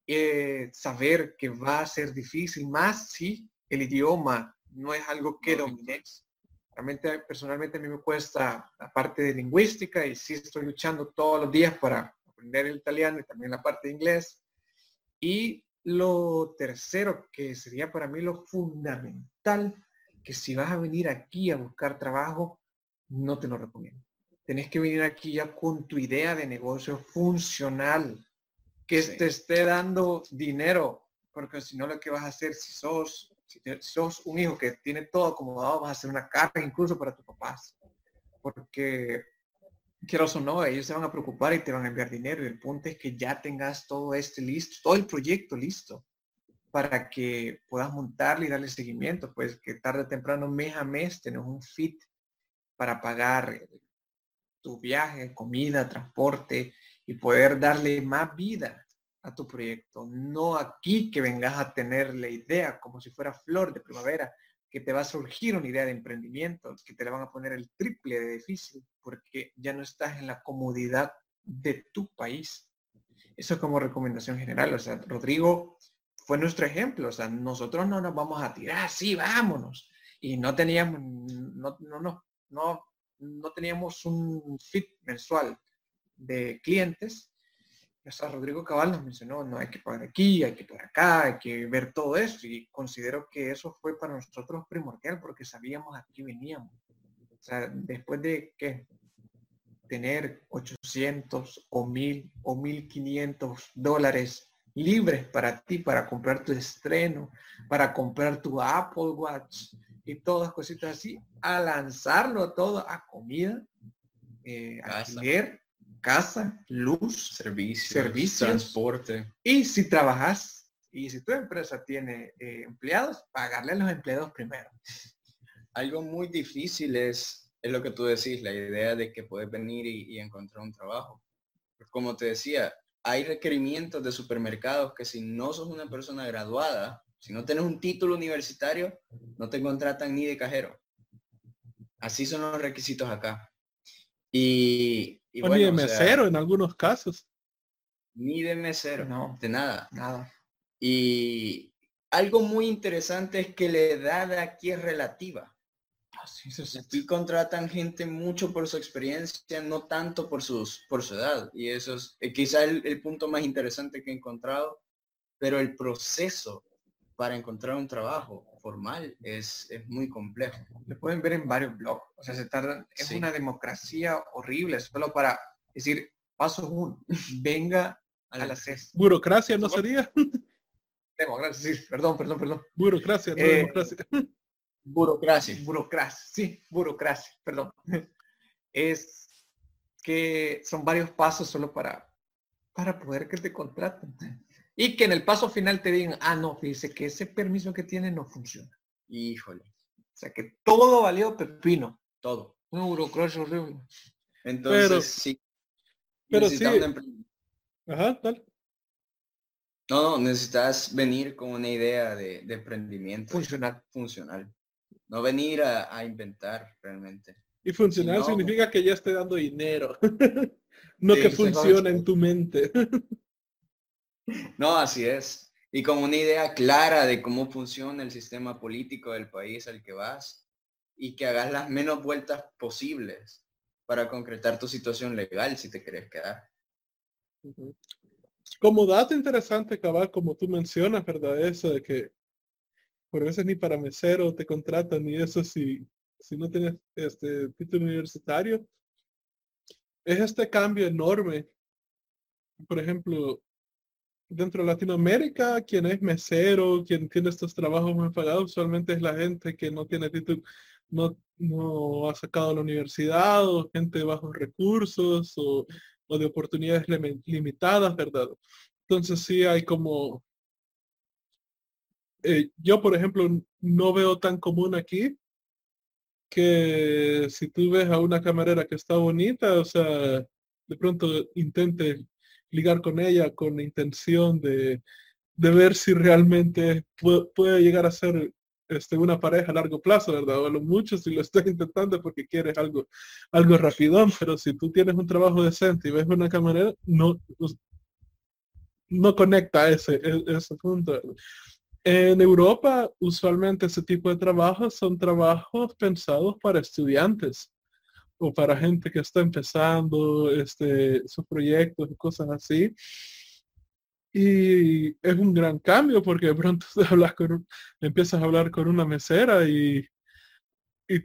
Eh, saber que va a ser difícil, más si el idioma no es algo que domines. Realmente, personalmente a mí me cuesta la parte de lingüística y sí estoy luchando todos los días para aprender el italiano y también la parte de inglés. Y lo tercero, que sería para mí lo fundamental, que si vas a venir aquí a buscar trabajo, no te lo recomiendo tenés que venir aquí ya con tu idea de negocio funcional, que te esté dando dinero, porque si no lo que vas a hacer, si sos, si, sos un hijo que tiene todo acomodado, vas a hacer una carga incluso para tus papás, porque quieras o no, ellos se van a preocupar y te van a enviar dinero. Y el punto es que ya tengas todo este listo, todo el proyecto listo para que puedas montarle y darle seguimiento, pues que tarde o temprano, mes a mes, tenés un fit para pagar tu viaje, comida, transporte y poder darle más vida a tu proyecto. No aquí que vengas a tener la idea como si fuera flor de primavera, que te va a surgir una idea de emprendimiento, que te la van a poner el triple de difícil, porque ya no estás en la comodidad de tu país. Eso como recomendación general. O sea, Rodrigo fue nuestro ejemplo. O sea, nosotros no nos vamos a tirar, sí, vámonos. Y no teníamos, no, no, no, no, teníamos un fit mensual de clientes. O Rodrigo Cabal nos mencionó, no hay que pagar aquí, hay que pagar acá, hay que ver todo eso. Y considero que eso fue para nosotros primordial porque sabíamos a qué veníamos. O sea, después de que tener 800 o 1000 o 1500 dólares libres para ti, para comprar tu estreno, para comprar tu Apple Watch y todas cositas así, a lanzarlo todo a comida, eh, alquiler, casa, luz, servicios, servicios, transporte. Y si trabajas y si tu empresa tiene eh, empleados, pagarle a los empleados primero. Algo muy difícil es, es lo que tú decís, la idea de que puedes venir y, y encontrar un trabajo. Como te decía, hay requerimientos de supermercados que si no sos una persona graduada, si no tienes un título universitario, no te contratan ni de cajero. Así son los requisitos acá. Y, y ni de mesero en algunos casos. Ni de mesero, no, de nada. Nada. Y algo muy interesante es que la edad aquí es relativa. Aquí contratan gente mucho por su experiencia, no tanto por, sus, por su edad. Y eso es eh, quizá el, punto más interesante que he encontrado. Pero el proceso para encontrar un trabajo formal es, es muy complejo. Lo pueden ver en varios blogs. O sea, se tarda, es una democracia horrible, solo para decir, paso uno, venga a la CES. Burocracia no sería. Democracia, sí, perdón, perdón, perdón. Burocracia, no eh, democracia. Burocracia. Burocracia, sí, burocracia, perdón. Es que son varios pasos solo para, para poder que te contraten. Y que en el paso final te digan, ah, no, fíjese que ese permiso que tiene no funciona. Híjole. O sea que todo valió pepino. Todo. Una burocracia horrible. Entonces, pero, sí. Pero sí. Ajá, tal. No, no, necesitas venir con una idea de, de emprendimiento. Funcional. Funcional. No venir a, inventar realmente. Y funcional significa que ya esté dando dinero. no que funcione en tu mente. no, así es. Y con una idea clara de cómo funciona el sistema político del país al que vas y que hagas las menos vueltas posibles para concretar tu situación legal si te querés quedar. Como dato interesante, cabal, como tú mencionas, ¿verdad? Eso de que por veces ni para mesero te contratan ni eso si, si no tienes este título universitario. Es este cambio enorme. Por ejemplo, dentro de Latinoamérica, quien es mesero, quien tiene estos trabajos muy pagados, usualmente es la gente que no tiene título, no, no ha sacado la universidad, o gente de bajos recursos, o, o de oportunidades limitadas, ¿verdad? Entonces sí hay como eh, yo, por ejemplo, no veo tan común aquí que si tú ves a una camarera que está bonita, o sea, de pronto intente ligar con ella con intención de, ver si realmente puede, llegar a ser este, una pareja a largo plazo, ¿verdad? O a lo mucho si lo estás intentando porque quieres algo, algo rapidón, pero si tú tienes un trabajo decente y ves una camarera, no, no conecta ese, e, ese punto. En Europa, usualmente ese tipo de trabajos son trabajos pensados para estudiantes o para gente que está empezando este, sus proyectos y cosas así. Y es un gran cambio porque de pronto hablas con empiezas a hablar con una mesera y, y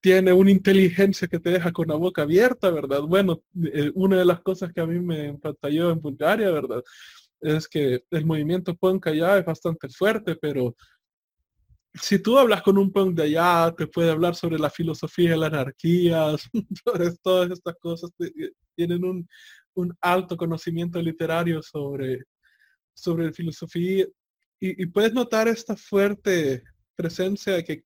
tiene una inteligencia que te deja con la boca abierta, ¿verdad? Bueno, eh, una de las cosas que a mí me empatalló en Bulgaria, ¿verdad? es que el movimiento punk allá es bastante fuerte, pero si tú hablas con un punk de allá, te puede hablar sobre la filosofía de la anarquía, sobre todas estas cosas, tienen un, alto conocimiento literario sobre, sobre filosofía y, y, puedes notar esta fuerte presencia que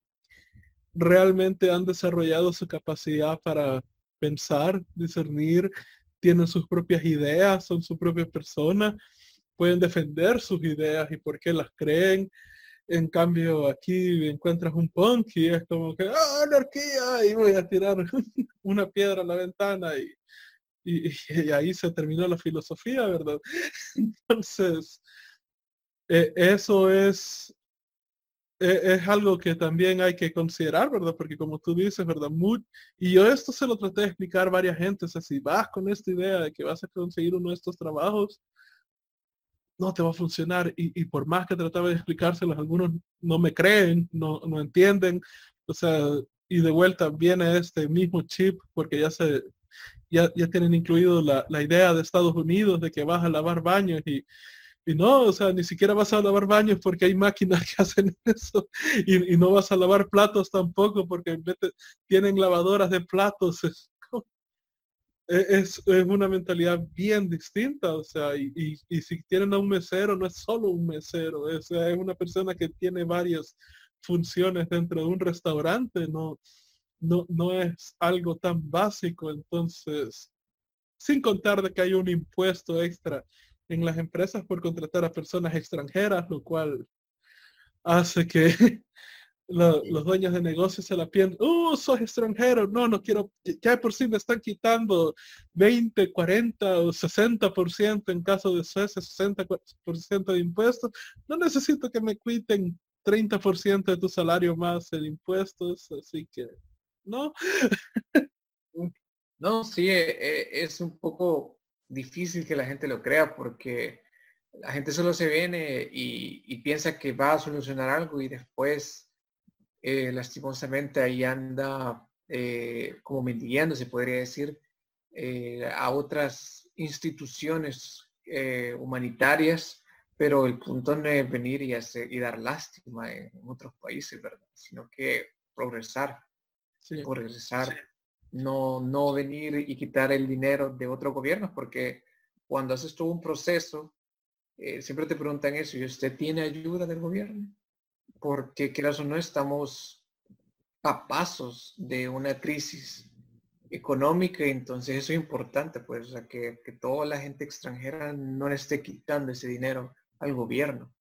realmente han desarrollado su capacidad para pensar, discernir, tienen sus propias ideas, son su propia persona, pueden defender sus ideas y por qué las creen. En cambio, aquí encuentras un punk y es como que, ¡ah, anarquía! Y voy a tirar una piedra a la ventana y, ahí se terminó la filosofía, ¿verdad? Entonces, e, eso es e, es algo que también hay que considerar, ¿verdad? Porque como tú dices, ¿verdad? Muy, y yo esto se lo traté de explicar a varias gentes, así vas con esta idea de que vas a conseguir uno de estos trabajos, no te va a funcionar. Y, por más que trataba de explicárselos, algunos no me creen, no, no entienden. O sea, y de vuelta viene este mismo chip porque ya se ya, ya tienen incluido la, la idea de Estados Unidos de que vas a lavar baños y y no, o sea, ni siquiera vas a lavar baños porque hay máquinas que hacen eso. Y, no vas a lavar platos tampoco porque tienen lavadoras de platos. Es, es, una mentalidad bien distinta. O sea, y, y, si tienen a un mesero, no es solo un mesero. Es, es una persona que tiene varias funciones dentro de un restaurante. No, no, no es algo tan básico. Entonces, sin contar de que hay un impuesto extra en las empresas por contratar a personas extranjeras, lo cual hace que los dueños de negocios se la piensen, ¡uh, sos extranjero! No, no quiero, ya por sí me están quitando 20, 40 o 60% en caso de Suecia, 60% de impuestos. No necesito que me quiten 30% de tu salario más en impuestos, así que, ¿no? No, sí, eh, eh, es un poco difícil que la gente lo crea porque la gente solo se viene y, piensa que va a solucionar algo y después eh, lastimosamente ahí anda eh, como mendigando, se podría decir, eh, a otras instituciones humanitarias, pero el punto no es venir y, hacer, y dar lástima en, otros países, ¿verdad? Sino que progresar, progresar no, no venir y quitar el dinero de otros gobiernos, porque cuando haces todo un proceso, siempre te preguntan eso, ¿y usted tiene ayuda del gobierno? Porque quieras o no, estamos a pasos de una crisis económica, entonces eso es importante, pues, que, que toda la gente extranjera no le esté quitando ese dinero al gobierno.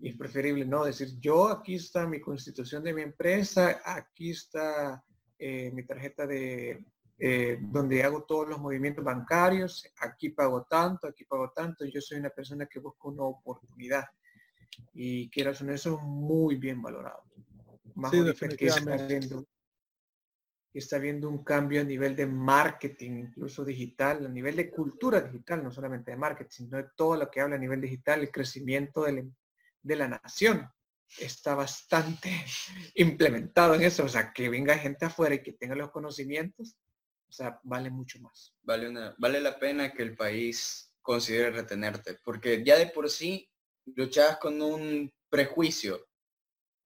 Y es preferible no decir, yo aquí está mi constitución de mi empresa, aquí está eh, mi tarjeta de eh, donde hago todos los movimientos bancarios, aquí pago tanto, aquí pago tanto, yo soy una persona que busca una oportunidad y quiero hacer eso muy bien valorado. Más sí, que está viendo, está viendo un cambio a nivel de marketing, incluso digital, a nivel de cultura digital, no solamente de marketing, sino de todo lo que habla a nivel digital, el crecimiento de la nación está bastante implementado en eso. O sea, que venga gente afuera y que tenga los conocimientos, o sea, vale mucho más. Vale, una, vale la pena que el país considere retenerte, porque ya de por sí luchabas con un prejuicio,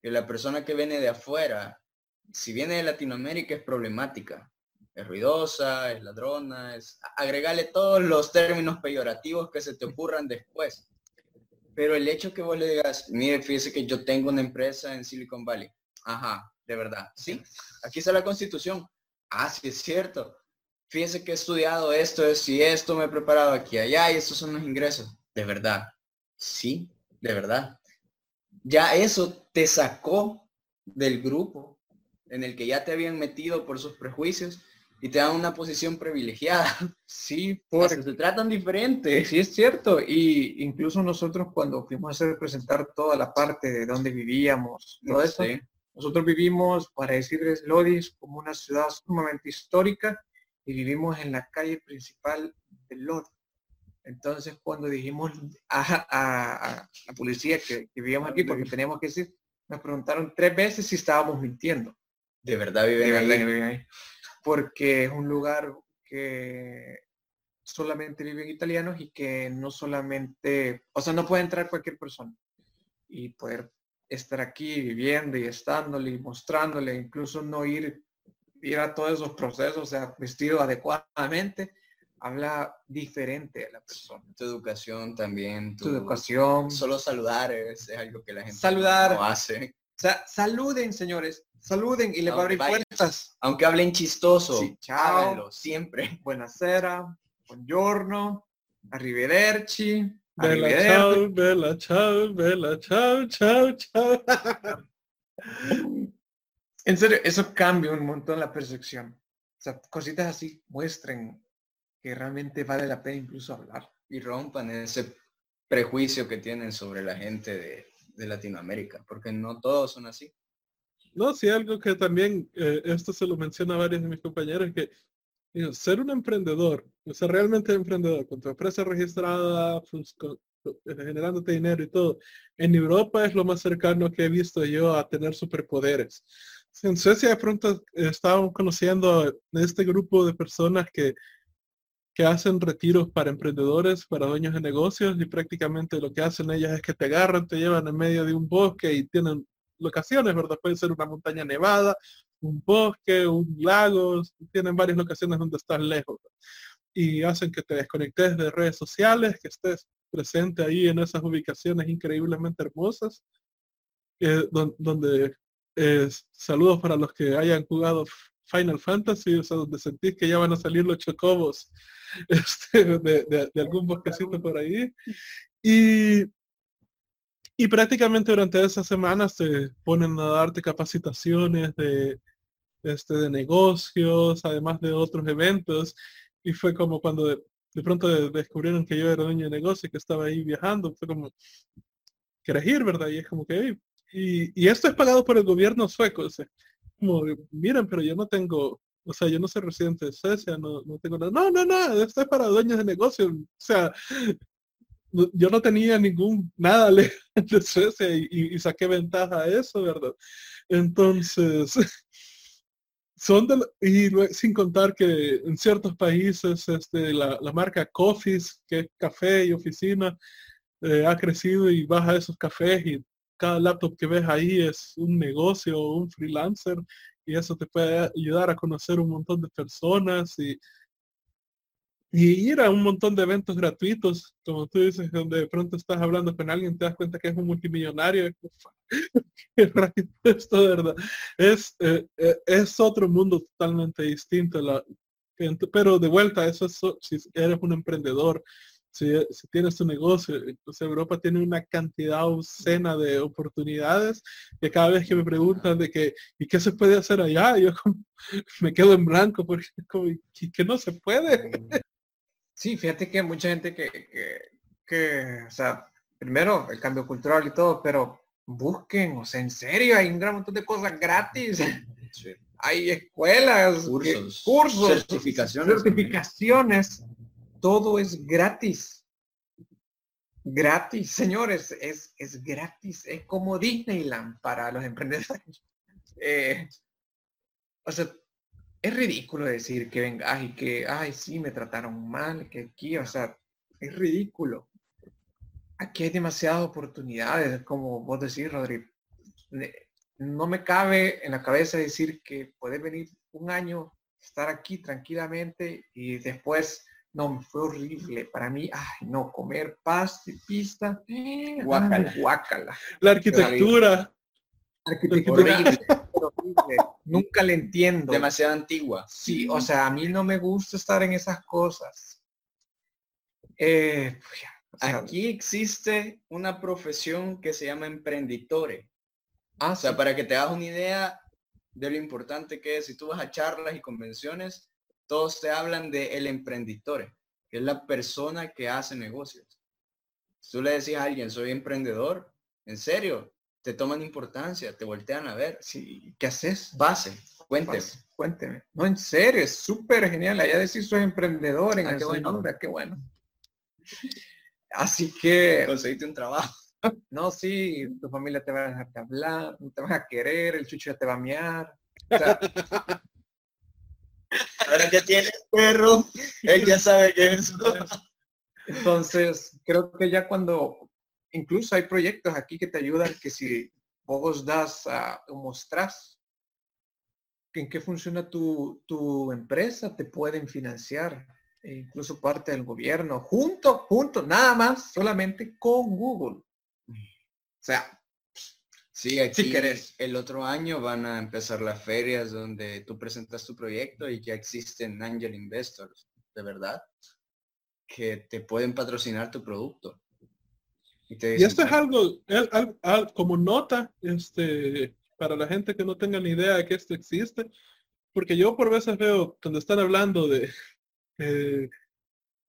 que la persona que viene de afuera, si viene de Latinoamérica es problemática, es ruidosa, es ladrona, es agregarle todos los términos peyorativos que se te ocurran después. Pero el hecho que vos le digas, mire, fíjese que yo tengo una empresa en Silicon Valley. Ajá, de verdad. Sí, aquí está la constitución. Ah, sí, es cierto. Fíjese que he estudiado esto, esto y esto, me he preparado aquí, allá y estos son los ingresos. De verdad. Sí, de verdad. Ya eso te sacó del grupo en el que ya te habían metido por sus prejuicios y te dan una posición privilegiada. Sí, porque se tratan diferente. Sí, es cierto. Y incluso nosotros cuando fuimos a representar toda la parte de donde vivíamos, todo eso, nosotros vivimos, para decirles Lodis, como una ciudad sumamente histórica y vivimos en la calle principal de Lod. Entonces, cuando dijimos a, la policía que, vivíamos aquí, porque teníamos que decir, nos preguntaron tres veces si estábamos mintiendo. De verdad viven, ahí porque es un lugar que solamente viven italianos y que no solamente, o sea, no puede entrar cualquier persona y poder estar aquí viviendo y estándole y mostrándole, incluso no ir, ir a todos esos procesos, o sea, vestido adecuadamente, habla diferente a la persona. Tu educación también. Tu, educación. Solo saludar es, algo que la gente saludar, no hace. O sea, saluden, señores. Saluden y le va a abrir puertas. Aunque hablen chistoso. Sí, chao. siempre. Buenasera, buongiorno, arrivederci. Bella chao, bella chao, bella chao, chao, chao. En serio, eso cambia un montón la percepción. O sea, cositas así muestren que realmente vale la pena incluso hablar. Y rompan ese prejuicio que tienen sobre la gente de, Latinoamérica, porque no todos son así. No, sí, algo que también, eh, esto se lo menciona a varios de mis compañeros, que ser un emprendedor, o sea, realmente emprendedor, con tu empresa registrada, pues, eh, generándote dinero y todo, en Europa es lo más cercano que he visto yo a tener superpoderes. En Suecia de pronto estábamos conociendo este grupo de personas que que hacen retiros para emprendedores, para dueños de negocios y prácticamente lo que hacen ellas es que te agarran, te llevan en medio de un bosque y tienen locaciones, ¿verdad? Puede ser una montaña nevada, un bosque, un lago, tienen varias locaciones donde estás lejos. Y hacen que te desconectes de redes sociales, que estés presente ahí en esas ubicaciones increíblemente hermosas, eh, donde saludos para los que hayan jugado Final Fantasy, o sea, donde sentís que ya van a salir los chocobos este, de, algún bosquecito por ahí. Y, y prácticamente durante esas semanas te ponen a darte capacitaciones de, este, de negocios, además de otros eventos. Y fue como cuando de, pronto descubrieron que yo era dueño de negocio y que estaba ahí viajando. Fue como, ¿quieres ir, verdad? Y es como que, y, y esto es pagado por el gobierno sueco. O miren, pero yo no tengo, o sea, yo no soy residente de Suecia, no, no tengo nada. No, no, no, esto es para dueños de negocio. O sea, yo no tenía ningún nada de Suecia y, saqué ventaja a eso, ¿verdad? Entonces, son de, y sin contar que en ciertos países este, la, la marca Coffees, que es café y oficina, eh, ha crecido y baja esos cafés y cada laptop que ves ahí es un negocio o un freelancer y eso te puede ayudar a conocer un montón de personas y, y ir a un montón de eventos gratuitos, como tú dices, donde de pronto estás hablando con alguien, te das cuenta que es un multimillonario. Esto, ¿verdad? Es, eh, eh, es otro mundo totalmente distinto. Pero de vuelta, eso es si eres un emprendedor, si, tienes tu negocio, entonces Europa tiene una cantidad obscena de oportunidades que cada vez que me preguntan de que, ¿y qué se puede hacer allá? Yo me quedo en blanco porque como, ¿y qué no se puede? Sí, fíjate que hay mucha gente que, que, o sea, primero el cambio cultural y todo, pero busquen, o sea, en serio, hay un gran montón de cosas gratis. Hay escuelas, cursos, cursos certificaciones. certificaciones todo es gratis. Gratis, señores, es, es gratis. Es como Disneyland para los emprendedores. Eh, o sea, es ridículo decir que venga y que, ay, sí, me trataron mal, que aquí, o sea, es ridículo. Aquí hay demasiadas oportunidades, como vos decís, Rodri. No me cabe en la cabeza decir que puedes venir un año, estar aquí tranquilamente y después no, me fue horrible. Para mí, ay, no, comer pasta y pista. Guácala. Guácala. La arquitectura. Arquitectura horrible. Nunca le entiendo. Demasiado antigua. Sí, o sea, a mí no me gusta estar en esas cosas. Eh, Aquí existe una profesión que se llama emprenditore. Ah, o sea, para que te hagas una idea de lo importante que es, si tú vas a charlas y convenciones, todos te hablan de el emprenditore, que es la persona que hace negocios. Si tú le decís a alguien, soy emprendedor, en serio, te toman importancia, te voltean a ver. Sí, ¿qué haces? Base, cuénteme. cuénteme. No, en serio, es súper genial. Allá decir soy emprendedor en ah, qué nombre, qué bueno. Así que... Conseguiste un trabajo. No, sí, tu familia te va a dejar hablar, no te van a querer, el chucho ya te va a miar. Ahora que perro, él ya sabe que es. Entonces, creo que ya cuando, incluso hay proyectos aquí que te ayudan que si vos das a, o mostrás en qué funciona tu, tu empresa, te pueden financiar, e incluso parte del gobierno, junto, junto, nada más, solamente con Google. O sea, Sí, aquí el otro año van a empezar las ferias donde tú presentas tu proyecto y ya existen angel investors, de verdad, que te pueden patrocinar tu producto. Y, esto es algo, como nota, este, para la gente que no tenga ni idea de que esto existe, porque yo por veces veo cuando están hablando de, eh,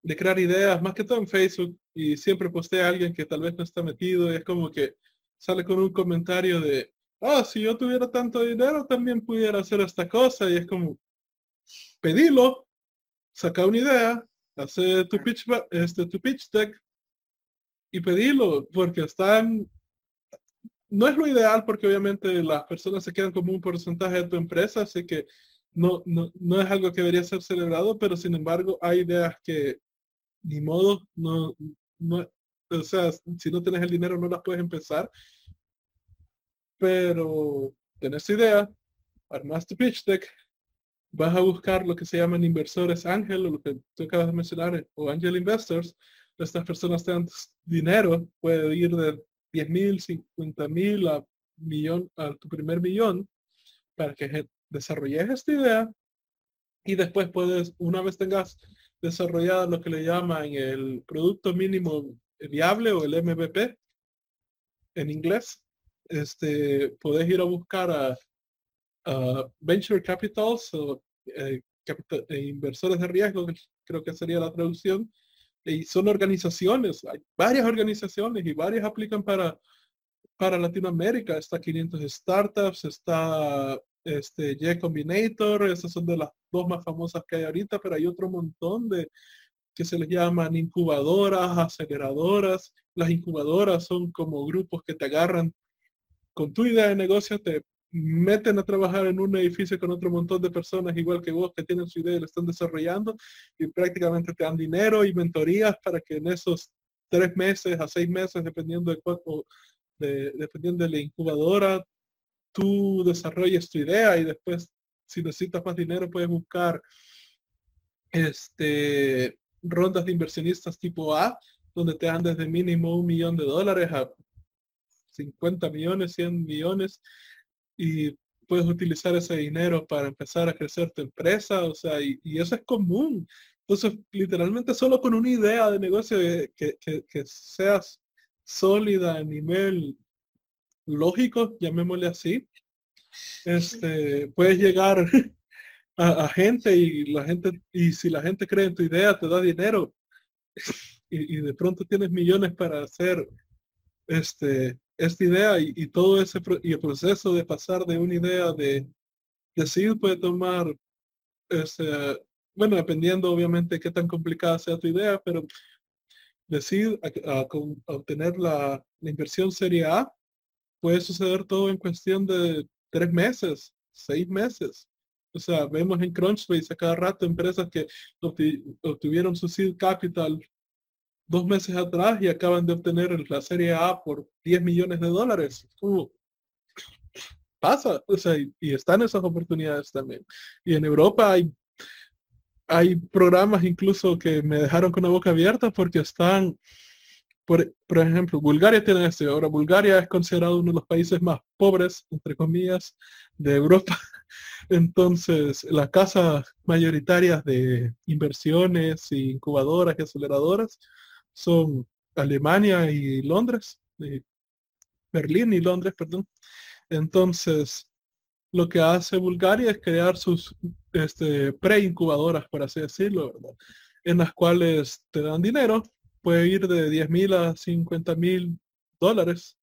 de crear ideas, más que todo en Facebook, y siempre postea a alguien que tal vez no está metido, y es como que sale con un comentario de, ah, si yo tuviera tanto dinero también pudiera hacer esta cosa y es como, pedilo, saca una idea, hace tu pitch, este, tu pitch deck y pedilo, porque están, no es lo ideal porque obviamente las personas se quedan como un porcentaje de tu empresa, así que no, no, no es algo que debería ser celebrado, pero sin embargo hay ideas que ni modo, no, no, o sea, si no tienes el dinero no las puedes empezar. Pero tenés idea, armas tu pitch deck, vas a buscar lo que se llaman inversores ángel, o lo que tú acabas de mencionar, o angel investors. Estas personas te dan dinero, puede ir de 10 mil, 50 mil a millón, a tu primer millón, para que desarrolles esta idea y después puedes, una vez tengas desarrollado lo que le llaman el producto mínimo viable o el MVP en inglés, este, podés ir a buscar a, Venture Capitals o eh, eh, inversores de riesgo, creo que sería la traducción, y son organizaciones, hay varias organizaciones y varias aplican para, para Latinoamérica, está 500 Startups, está este Y Combinator, esas son de las dos más famosas que hay ahorita, pero hay otro montón de, que se les llaman incubadoras, aceleradoras. Las incubadoras son como grupos que te agarran con tu idea de negocio, te meten a trabajar en un edificio con otro montón de personas igual que vos que tienen su idea y lo están desarrollando y prácticamente te dan dinero y mentorías para que en esos tres meses a seis meses, dependiendo de cuánto, de, dependiendo de la incubadora, tú desarrolles tu idea y después si necesitas más dinero puedes buscar este rondas de inversionistas tipo A, donde te dan desde mínimo un millón de dólares a 50 millones, 100 millones, y puedes utilizar ese dinero para empezar a crecer tu empresa, o sea, y, eso es común. Entonces, literalmente solo con una idea de negocio que, que seas sólida a nivel lógico, llamémosle así, este, puedes llegar a, gente y la gente, y si la gente cree en tu idea, te da dinero y, de pronto tienes millones para hacer este, esta idea y, todo ese y el proceso de pasar de una idea de decir puede tomar este, bueno, dependiendo obviamente qué tan complicada sea tu idea, pero decir a, obtener la, la, inversión serie A puede suceder todo en cuestión de tres meses, seis meses. O sea, vemos en Crunchbase a cada rato empresas que obtuvieron su seed capital dos meses atrás y acaban de obtener la serie A por 10 millones de dólares. pasa, o sea, y, están esas oportunidades también. Y en Europa hay, hay programas incluso que me dejaron con la boca abierta porque están, por, por ejemplo, Bulgaria tiene este. Ahora, Bulgaria es considerado uno de los países más pobres, entre comillas, de Europa. Entonces, las casas mayoritarias de inversiones, incubadoras y aceleradoras son Alemania y Londres, Berlín y Londres, perdón. Entonces, lo que hace Bulgaria es crear sus este, pre-incubadoras, por así decirlo, en las cuales te dan dinero, puede ir de 10 mil a 50 mil dólares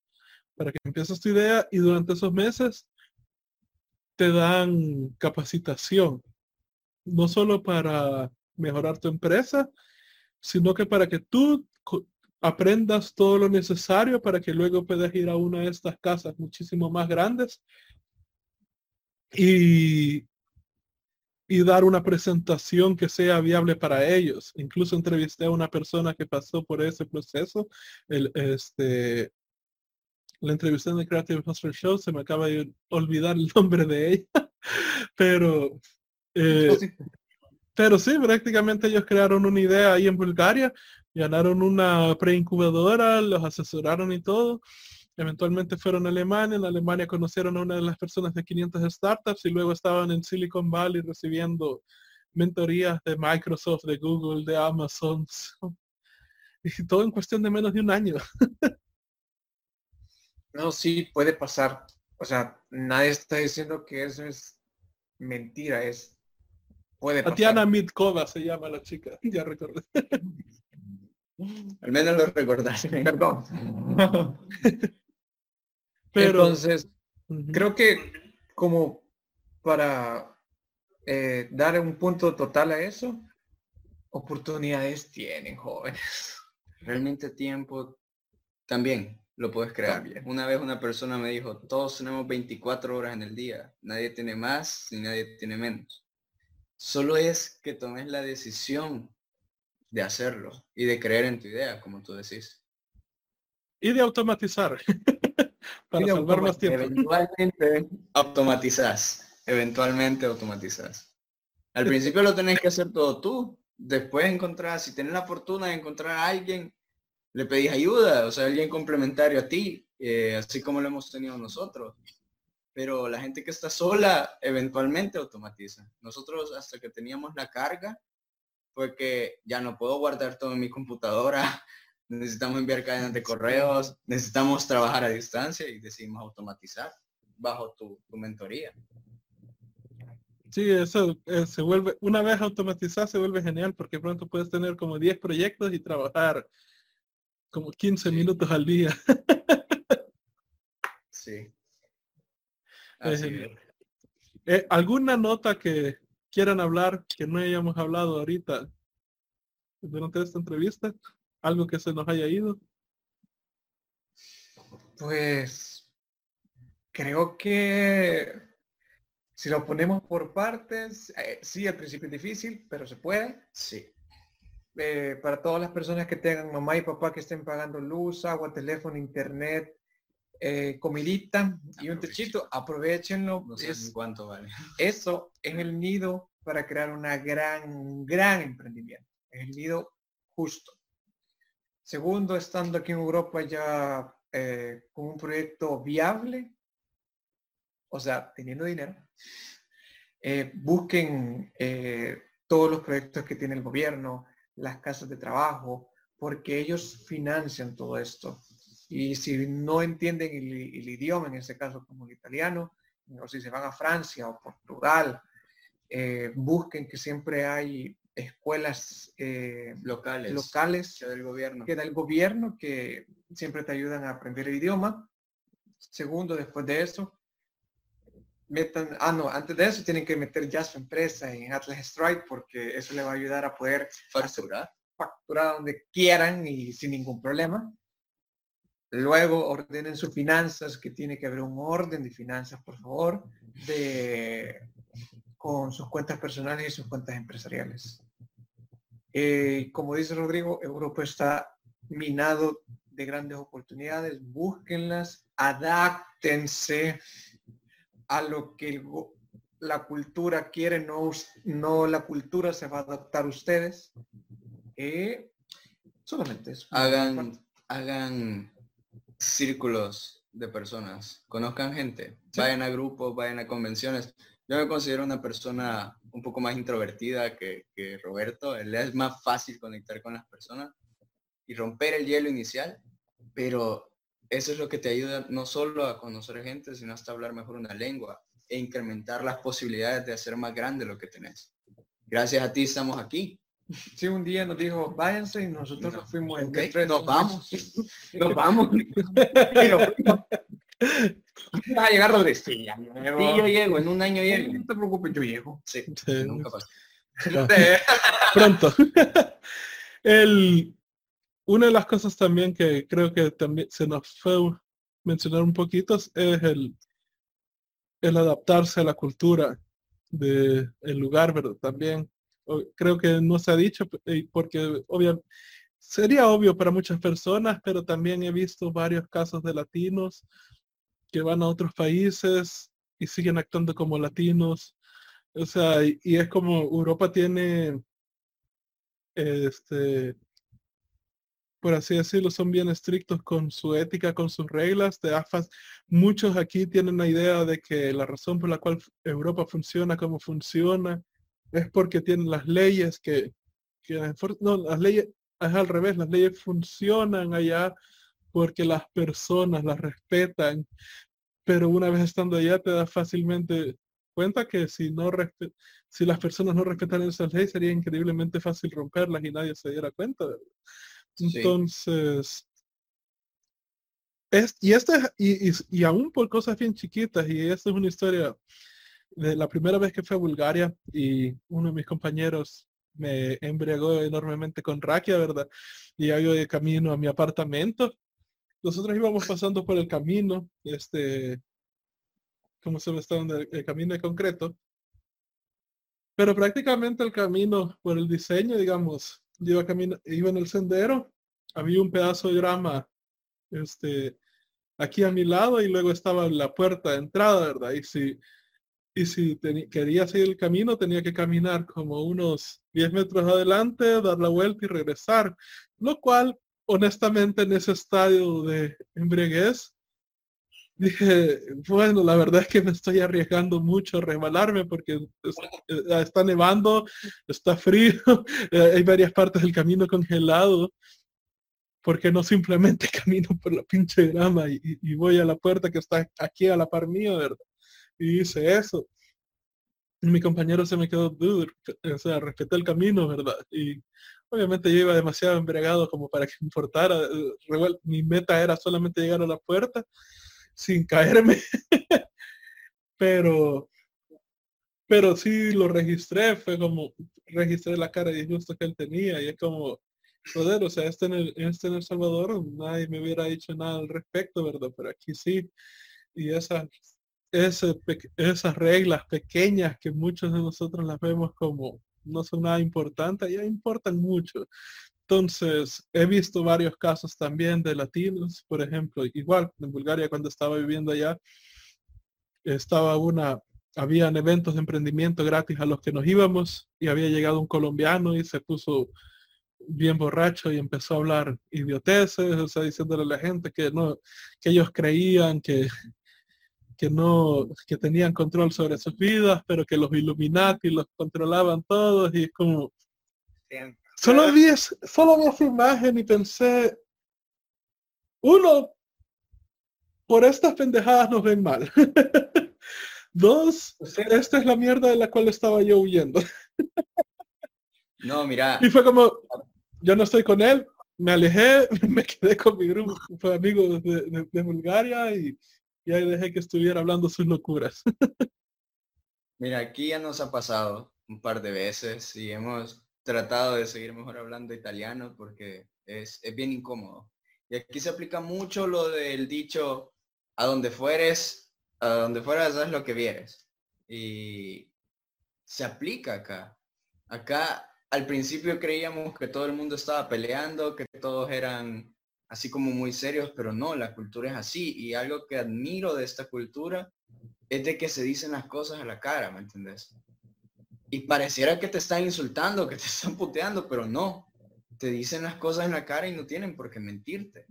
para que empieces tu idea y durante esos meses te dan capacitación, no solo para mejorar tu empresa, sino que para que tú aprendas todo lo necesario para que luego puedas ir a una de estas casas muchísimo más grandes y, y dar una presentación que sea viable para ellos. Incluso entrevisté a una persona que pasó por ese proceso. El, este, la entrevisté en el Creative Hustle Show, se me acaba de olvidar el nombre de ella, pero, eh, pero sí, prácticamente ellos crearon una idea ahí en Bulgaria, ganaron una preincubadora, los asesoraron y todo. Eventualmente fueron a Alemania, en Alemania conocieron a una de las personas de 500 startups y luego estaban en Silicon Valley recibiendo mentorías de Microsoft, de Google, de Amazon. Y todo en cuestión de menos de un año. No, sí, puede pasar. O sea, nadie está diciendo que eso es mentira, es puede pasar. Tatiana Mitkova se llama la chica, ya recordé. Al menos lo recordaste. Perdón. Pero, Entonces, creo que como para eh, dar un punto total a eso, oportunidades tienen jóvenes. Realmente tiempo también lo puedes crear. Una vez una persona me dijo, todos tenemos 24 horas en el día, nadie tiene más ni nadie tiene menos. Solo es que tomes la decisión de hacerlo y de creer en tu idea, como tú decís. Y de automatizar. Para salvar más tiempo. Eventualmente automatizás. Eventualmente automatizás. Al principio lo tenés que hacer todo tú. Después encontrar, si tenés la fortuna de encontrar a alguien le pedís ayuda, o sea, alguien complementario a ti, eh, así como lo hemos tenido nosotros. Pero la gente que está sola eventualmente automatiza. Nosotros hasta que teníamos la carga fue que ya no puedo guardar todo en mi computadora, necesitamos enviar cadenas de correos, necesitamos trabajar a distancia y decidimos automatizar bajo tu, mentoría. Sí, eso eh, se vuelve, una vez automatizado se vuelve genial porque pronto puedes tener como 10 proyectos y trabajar como 15 minutos al día. sí. Eh, ¿Alguna nota que quieran hablar que no hayamos hablado ahorita durante esta entrevista? ¿Algo que se nos haya ido? Pues creo que si lo ponemos por partes, eh, sí, al principio es difícil, pero se puede. Sí. Eh, para todas las personas que tengan mamá y papá que estén pagando luz, agua, teléfono, internet, eh, comidita y un techito, aprovechenlo. No sé es, cuánto vale. Eso es el nido para crear una gran, gran emprendimiento. Es el nido justo. Segundo, estando aquí en Europa ya eh, con un proyecto viable, o sea, teniendo dinero, busquen todos los proyectos que tiene el gobierno, las casas de trabajo, porque ellos financian todo esto. Y si no entienden el, idioma, en este caso como el italiano, o si se van a Francia o Portugal, eh, busquen que siempre hay escuelas eh, locales, locales que del gobierno. que del gobierno que siempre te ayudan a aprender el idioma. Segundo, después de eso, metan, ah no, antes de eso tienen que meter ya su empresa en Atlas Strike porque eso le va a ayudar a poder facturar, facturar donde quieran y sin ningún problema. Luego ordenen sus finanzas, que tiene que haber un orden de finanzas, por favor, de, con sus cuentas personales y sus cuentas empresariales. Eh, como dice Rodrigo, Europa está minado de grandes oportunidades, búsquenlas, adáptense, a lo que la cultura quiere, no, no la cultura se va a adaptar a ustedes. Eh, solamente eso. Hagan, hagan círculos de personas, conozcan gente, vayan a grupos, vayan a convenciones. Yo me considero una persona un poco más introvertida que, que Roberto. Él es más fácil conectar con las personas y romper el hielo inicial, pero eso es lo que te ayuda no solo a conocer gente, sino hasta hablar mejor una lengua e incrementar las posibilidades de hacer más grande lo que tenés. Gracias a ti estamos aquí. Sí, un día nos dijo, váyanse y nosotros nos fuimos. en nos vamos. nos vamos. Va a llegar donde sí, yo llego, en un año llego. No te preocupes, yo llego. Sí, nunca pasa. Pronto. El, una de las cosas también que creo que también se nos fue mencionar un poquito es el, el adaptarse a la cultura. de el lugar, pero también creo que no se ha dicho porque obviamente sería obvio para muchas personas, pero también he visto varios casos de latinos que van a otros países y siguen actuando como latinos. O sea, y, es como Europa tiene, este, por así decirlo, son bien estrictos con su ética, con sus reglas de AFAS. Muchos aquí tienen la idea de que la razón por la cual Europa funciona como funciona es porque tienen las leyes que, que no, las leyes, es al revés, las leyes funcionan allá porque las personas las respetan, pero una vez estando allá te das fácilmente cuenta que si no si las personas no respetan esas leyes sería increíblemente fácil romperlas y nadie se diera cuenta. Entonces, es, y este y, y, aún por cosas bien chiquitas, y esta es una historia de la primera vez que fui a Bulgaria y uno de mis compañeros me embriagó enormemente con raquia, ¿verdad? Y yo de camino a mi apartamento. Nosotros íbamos pasando por el camino, este, como se ve está el, el camino de concreto. Pero prácticamente el camino, por el diseño, digamos, iba, camino, iba en el sendero, había un pedazo de grama este, aquí a mi lado y luego estaba la puerta de entrada, ¿verdad? Y si y si quería seguir el camino tenía que caminar como unos 10 metros adelante, dar la vuelta y regresar, lo cual honestamente en ese estadio de embriaguez dije, bueno, la verdad es que me estoy arriesgando mucho a resbalarme porque eh, está nevando, está frío, eh, hay varias partes del camino congelado, porque no simplemente camino por la pinche grama y, voy a la puerta que está aquí a la par mía, ¿verdad? y hice eso. Mi compañero se me quedó, dude, o sea, respeté el camino, ¿verdad? Y obviamente yo iba demasiado embriagado como para que importara. Mi meta era solamente llegar a la puerta sin caerme. pero, pero sí lo registré, fue como, registré la cara de disgusto que él tenía y es como, joder, o sea, este en, el, este en El Salvador nadie me hubiera dicho nada al respecto, ¿verdad? Pero aquí sí. Y esa esas reglas pequeñas que muchos de nosotros las vemos como no son nada importantes, ya importan mucho. Entonces, he visto varios casos también de latinos, por ejemplo, igual en Bulgaria cuando estaba viviendo allá, estaba una, habían eventos de emprendimiento gratis a los que nos íbamos y había llegado un colombiano y se puso bien borracho y empezó a hablar idioteces, o sea, diciéndole a la gente que no, que ellos creían que, que no, que tenían control sobre sus vidas, pero que los Illuminati los controlaban todos y es como... Solo vi, solo vi esa imagen y pensé, uno, por estas pendejadas nos ven mal. Dos, esta es la mierda de la cual estaba yo huyendo. no, mira. Y fue como, yo no estoy con él, me alejé, me quedé con mi grupo de amigos de Bulgaria y, y ahí dejé que estuviera hablando sus locuras. Mira, aquí ya nos ha pasado un par de veces y hemos tratado de seguir mejor hablando italiano porque es, es bien incómodo. Y aquí se aplica mucho lo del dicho, a donde fueres, a donde fueras, haz lo que vieres. Y se aplica acá. Acá al principio creíamos que todo el mundo estaba peleando, que todos eran así como muy serios, pero no, la cultura es así. Y algo que admiro de esta cultura es de que se dicen las cosas a la cara, ¿me entendés? Y pareciera que te están insultando, que te están puteando, pero no. Te dicen las cosas en la cara y no tienen por qué mentirte.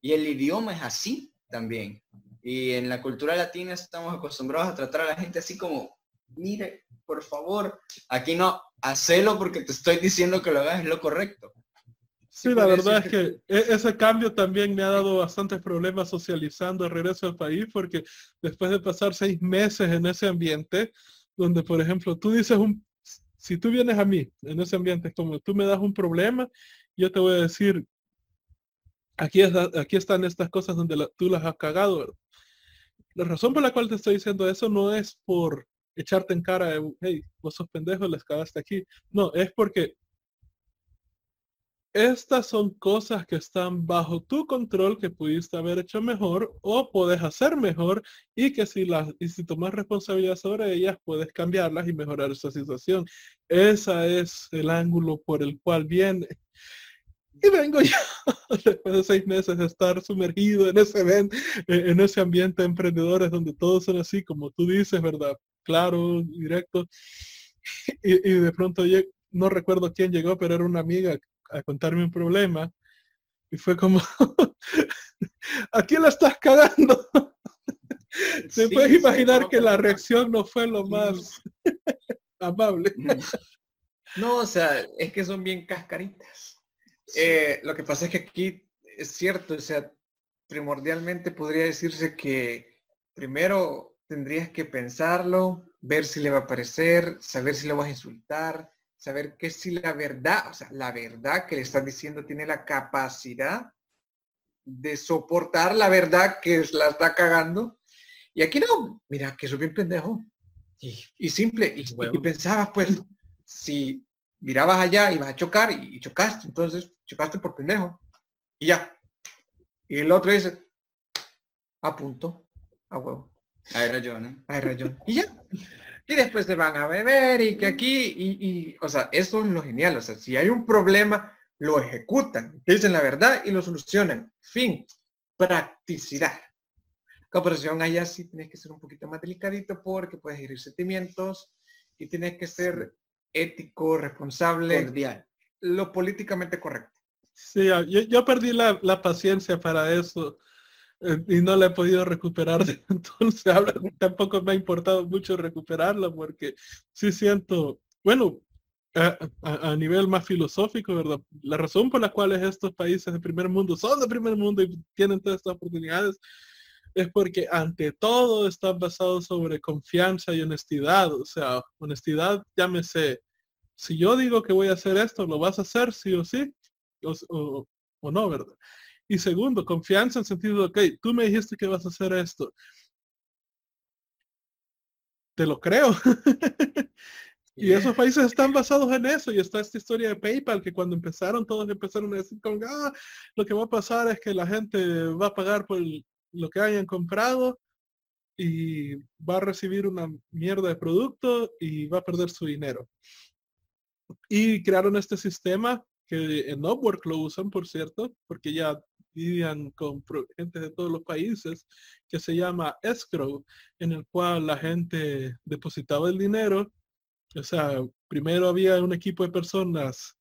Y el idioma es así también. Y en la cultura latina estamos acostumbrados a tratar a la gente así como, mire, por favor, aquí no, hacelo porque te estoy diciendo que lo hagas es lo correcto. Sí, la verdad es que e-, ese cambio también me ha dado bastantes problemas socializando el regreso al país, porque después de pasar seis meses en ese ambiente, donde por ejemplo tú dices un, si tú vienes a mí en ese ambiente, como tú me das un problema, yo te voy a decir, aquí, aquí están estas cosas donde tú las has cagado. La razón por la cual te estoy diciendo eso no es por echarte en cara de, hey, vos sos pendejo, les cagaste aquí. No, es porque estas son cosas que están bajo tu control que pudiste haber hecho mejor o puedes hacer mejor y que si las y si tomas responsabilidad sobre ellas puedes cambiarlas y mejorar esa situación. Ese es el ángulo por el cual viene. Y vengo yo después de seis meses de estar sumergido en ese, en ese ambiente de emprendedores donde todos son así, como tú dices, ¿verdad? Claro, directo. Y, y de pronto no recuerdo quién llegó, pero era una amiga a contarme un problema y fue como, ¿a quién la estás cagando? Se puede imaginar que la reacción no fue lo más amable. No, o sea, es que son bien cascaritas. Eh, lo que pasa es que aquí es cierto, o sea, primordialmente podría decirse que primero tendrías que pensarlo, ver si le va a parecer, saber si le vas a insultar, saber que si la verdad, o sea, la verdad que le estás diciendo tiene la capacidad de soportar la verdad que la está cagando. Y aquí no, mira, que soy bien pendejo. Y, simple, y, y, pensabas, pues, si mirabas allá ibas a chocar y, chocaste, entonces chocaste por pendejo. Y ya. Y el otro dice, a punto, a huevo. A era ¿no? A era Y ya y después se van a beber y que aquí, y, o sea, eso es lo genial, o sea, si hay un problema, lo ejecutan, dicen la verdad y lo solucionan. Fin, practicidad. Cooperación allá sí tienes que ser un poquito más delicadito porque puedes herir sentimientos y tienes que ser ético, responsable, Cordial. lo políticamente correcto. Sí, yo, yo perdí la, la, paciencia para eso y no la he podido recuperar. Entonces, tampoco me ha importado mucho recuperarla porque sí siento, bueno, a, nivel más filosófico, ¿verdad? La razón por la cual estos países de primer mundo son de primer mundo y tienen todas estas oportunidades es porque ante todo están basados sobre confianza y honestidad. O sea, honestidad, llámese, si yo digo que voy a hacer esto, ¿lo vas a hacer sí o sí? o, o no, ¿verdad? Y segundo, confianza en sentido de, ok, tú me dijiste que vas a hacer esto. Te lo creo. y esos países están basados en eso. Y está esta historia de PayPal, que cuando empezaron, todos empezaron a decir, con, ah, lo que va a pasar es que la gente va a pagar por lo que hayan comprado y va a recibir una mierda de producto y va a perder su dinero. Y crearon este sistema que en Upwork lo usan, por cierto, porque ya con gente de todos los países, que se llama escrow, en el cual la gente depositaba el dinero. O sea, primero había un equipo de personas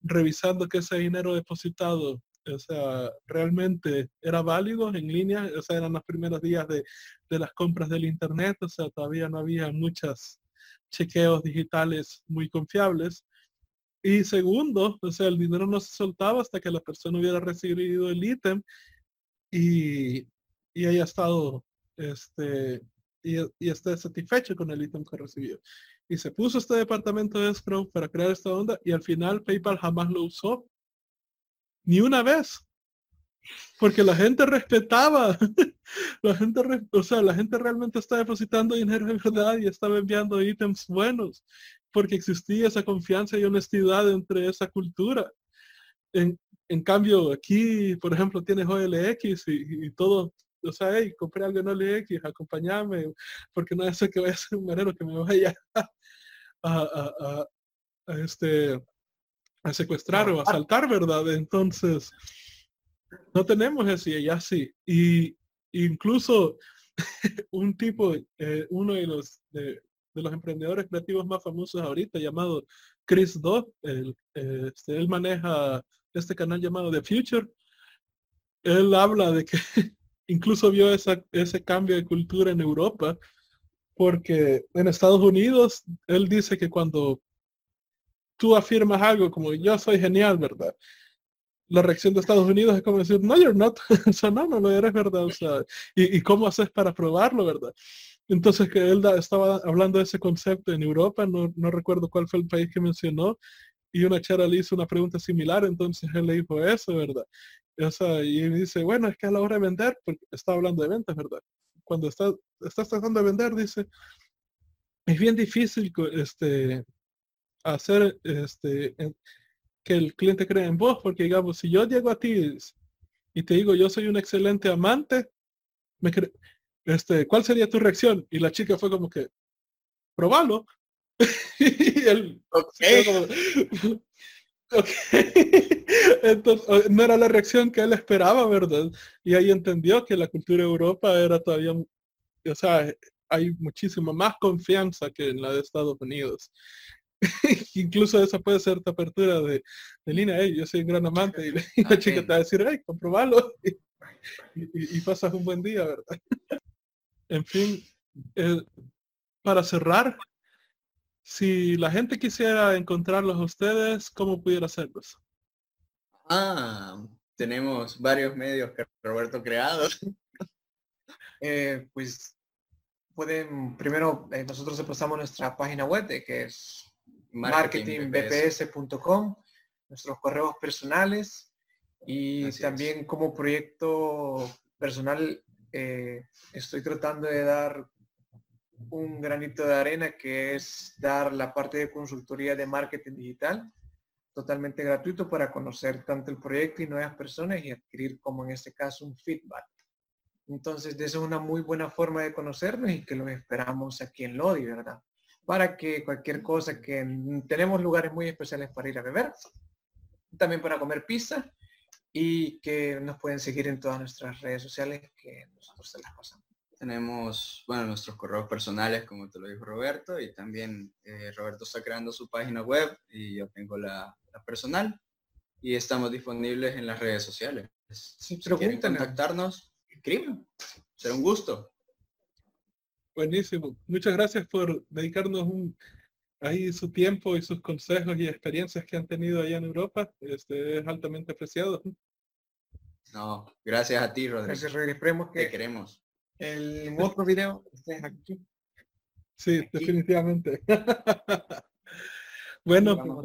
revisando que ese dinero depositado, o sea, realmente era válido en línea, o sea, eran los primeros días de, de las compras del Internet, o sea, todavía no había muchos chequeos digitales muy confiables. Y segundo, o sea, el dinero no se soltaba hasta que la persona hubiera recibido el ítem y, y haya estado, este, y, y esté satisfecho con el ítem que recibió. Y se puso este departamento de escrow para crear esta onda y al final PayPal jamás lo usó. Ni una vez. Porque la gente respetaba. la gente, o sea, la gente realmente está depositando dinero en verdad y estaba enviando ítems buenos porque existía esa confianza y honestidad entre esa cultura. En, en cambio, aquí, por ejemplo, tienes OLX y, y todo, o sea, hey, compré algo en OLX, acompáñame, porque no es que vaya a ser un marero que me vaya a, a, a, este, a secuestrar o a asaltar, ¿verdad? Entonces, no tenemos eso y allá sí. Y incluso un tipo, eh, uno de los de, de los emprendedores creativos más famosos ahorita, llamado Chris Dodd. Él, este, él maneja este canal llamado The Future. Él habla de que incluso vio esa, ese cambio de cultura en Europa, porque en Estados Unidos él dice que cuando tú afirmas algo como yo soy genial, ¿verdad? La reacción de Estados Unidos es como decir, no, you're not. o sea, no, no lo eres, ¿verdad? O sea, ¿y, ¿y, cómo haces para probarlo, verdad? Entonces que él estaba hablando de ese concepto en Europa, no, recuerdo cuál fue el país que mencionó, y una chera le hizo una pregunta similar, entonces él le dijo eso, ¿verdad? O sea, y dice, bueno, es que a la hora de vender, porque está hablando de ventas, ¿verdad? Cuando está, estás tratando de vender, dice, es bien difícil este, hacer, este, que el cliente cree en vos, porque digamos, si yo llego a ti y te digo, yo soy un excelente amante, me este, ¿cuál sería tu reacción? Y la chica fue como que, probalo. y él, Entonces, no era la reacción que él esperaba, ¿verdad? Y ahí entendió que la cultura de Europa era todavía, o sea, hay muchísima más confianza que en la de Estados Unidos. Incluso esa puede ser tu apertura de, de línea, yo soy un gran amante, y, la chica te va a decir, hey, comprobalo, y, pasas un buen día, ¿verdad? En fin, eh, para cerrar, si la gente quisiera encontrarlos a ustedes, ¿cómo pudiera hacerlos? Ah, tenemos varios medios que Roberto creados. Eh, pues pueden, primero, eh, nosotros pasamos nuestra página web, que es marketingbps.com, nuestros correos personales y también como proyecto personal eh, estoy tratando de dar un granito de arena que es dar la parte de consultoría de marketing digital totalmente gratuito para conocer tanto el proyecto y nuevas personas y adquirir como en este caso un feedback. Entonces, eso es una muy buena forma de conocernos y que los esperamos aquí en Lodi, ¿verdad? Para que cualquier cosa que tenemos lugares muy especiales para ir a beber, también para comer pizza y que nos pueden seguir en todas nuestras redes sociales que nosotros se las pasamos. Tenemos, bueno, nuestros correos personales, como te lo dijo Roberto, y también eh, Roberto está creando su página web y yo tengo la, personal y estamos disponibles en las redes sociales. Si quieren contactarnos, escriben. Será un gusto. Buenísimo. Muchas gracias por dedicarnos un, ahí su tiempo y sus consejos y experiencias que han tenido allá en Europa. Este es altamente apreciado. No, gracias a ti, Rodrigo. Gracias, Rodrigo. que Te queremos el otro video aquí. Sí, definitivamente. bueno,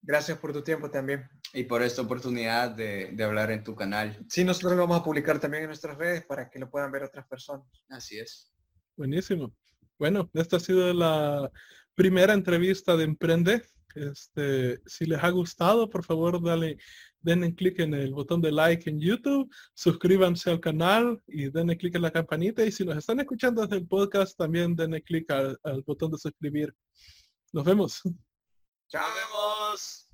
gracias por tu tiempo también. Y por esta oportunidad de, hablar en tu canal. Sí, nosotros lo vamos a publicar también en nuestras redes para que lo puedan ver otras personas. Así es. Buenísimo. Bueno, esta ha sido la primera entrevista de Emprende. Este, si les ha gustado, por favor, dale denle clic en el botón de like en YouTube, suscríbanse al canal y denle clic en la campanita. Y si nos están escuchando desde el podcast, también denle clic al, al botón de suscribir. Nos vemos. Chao. Nos vemos.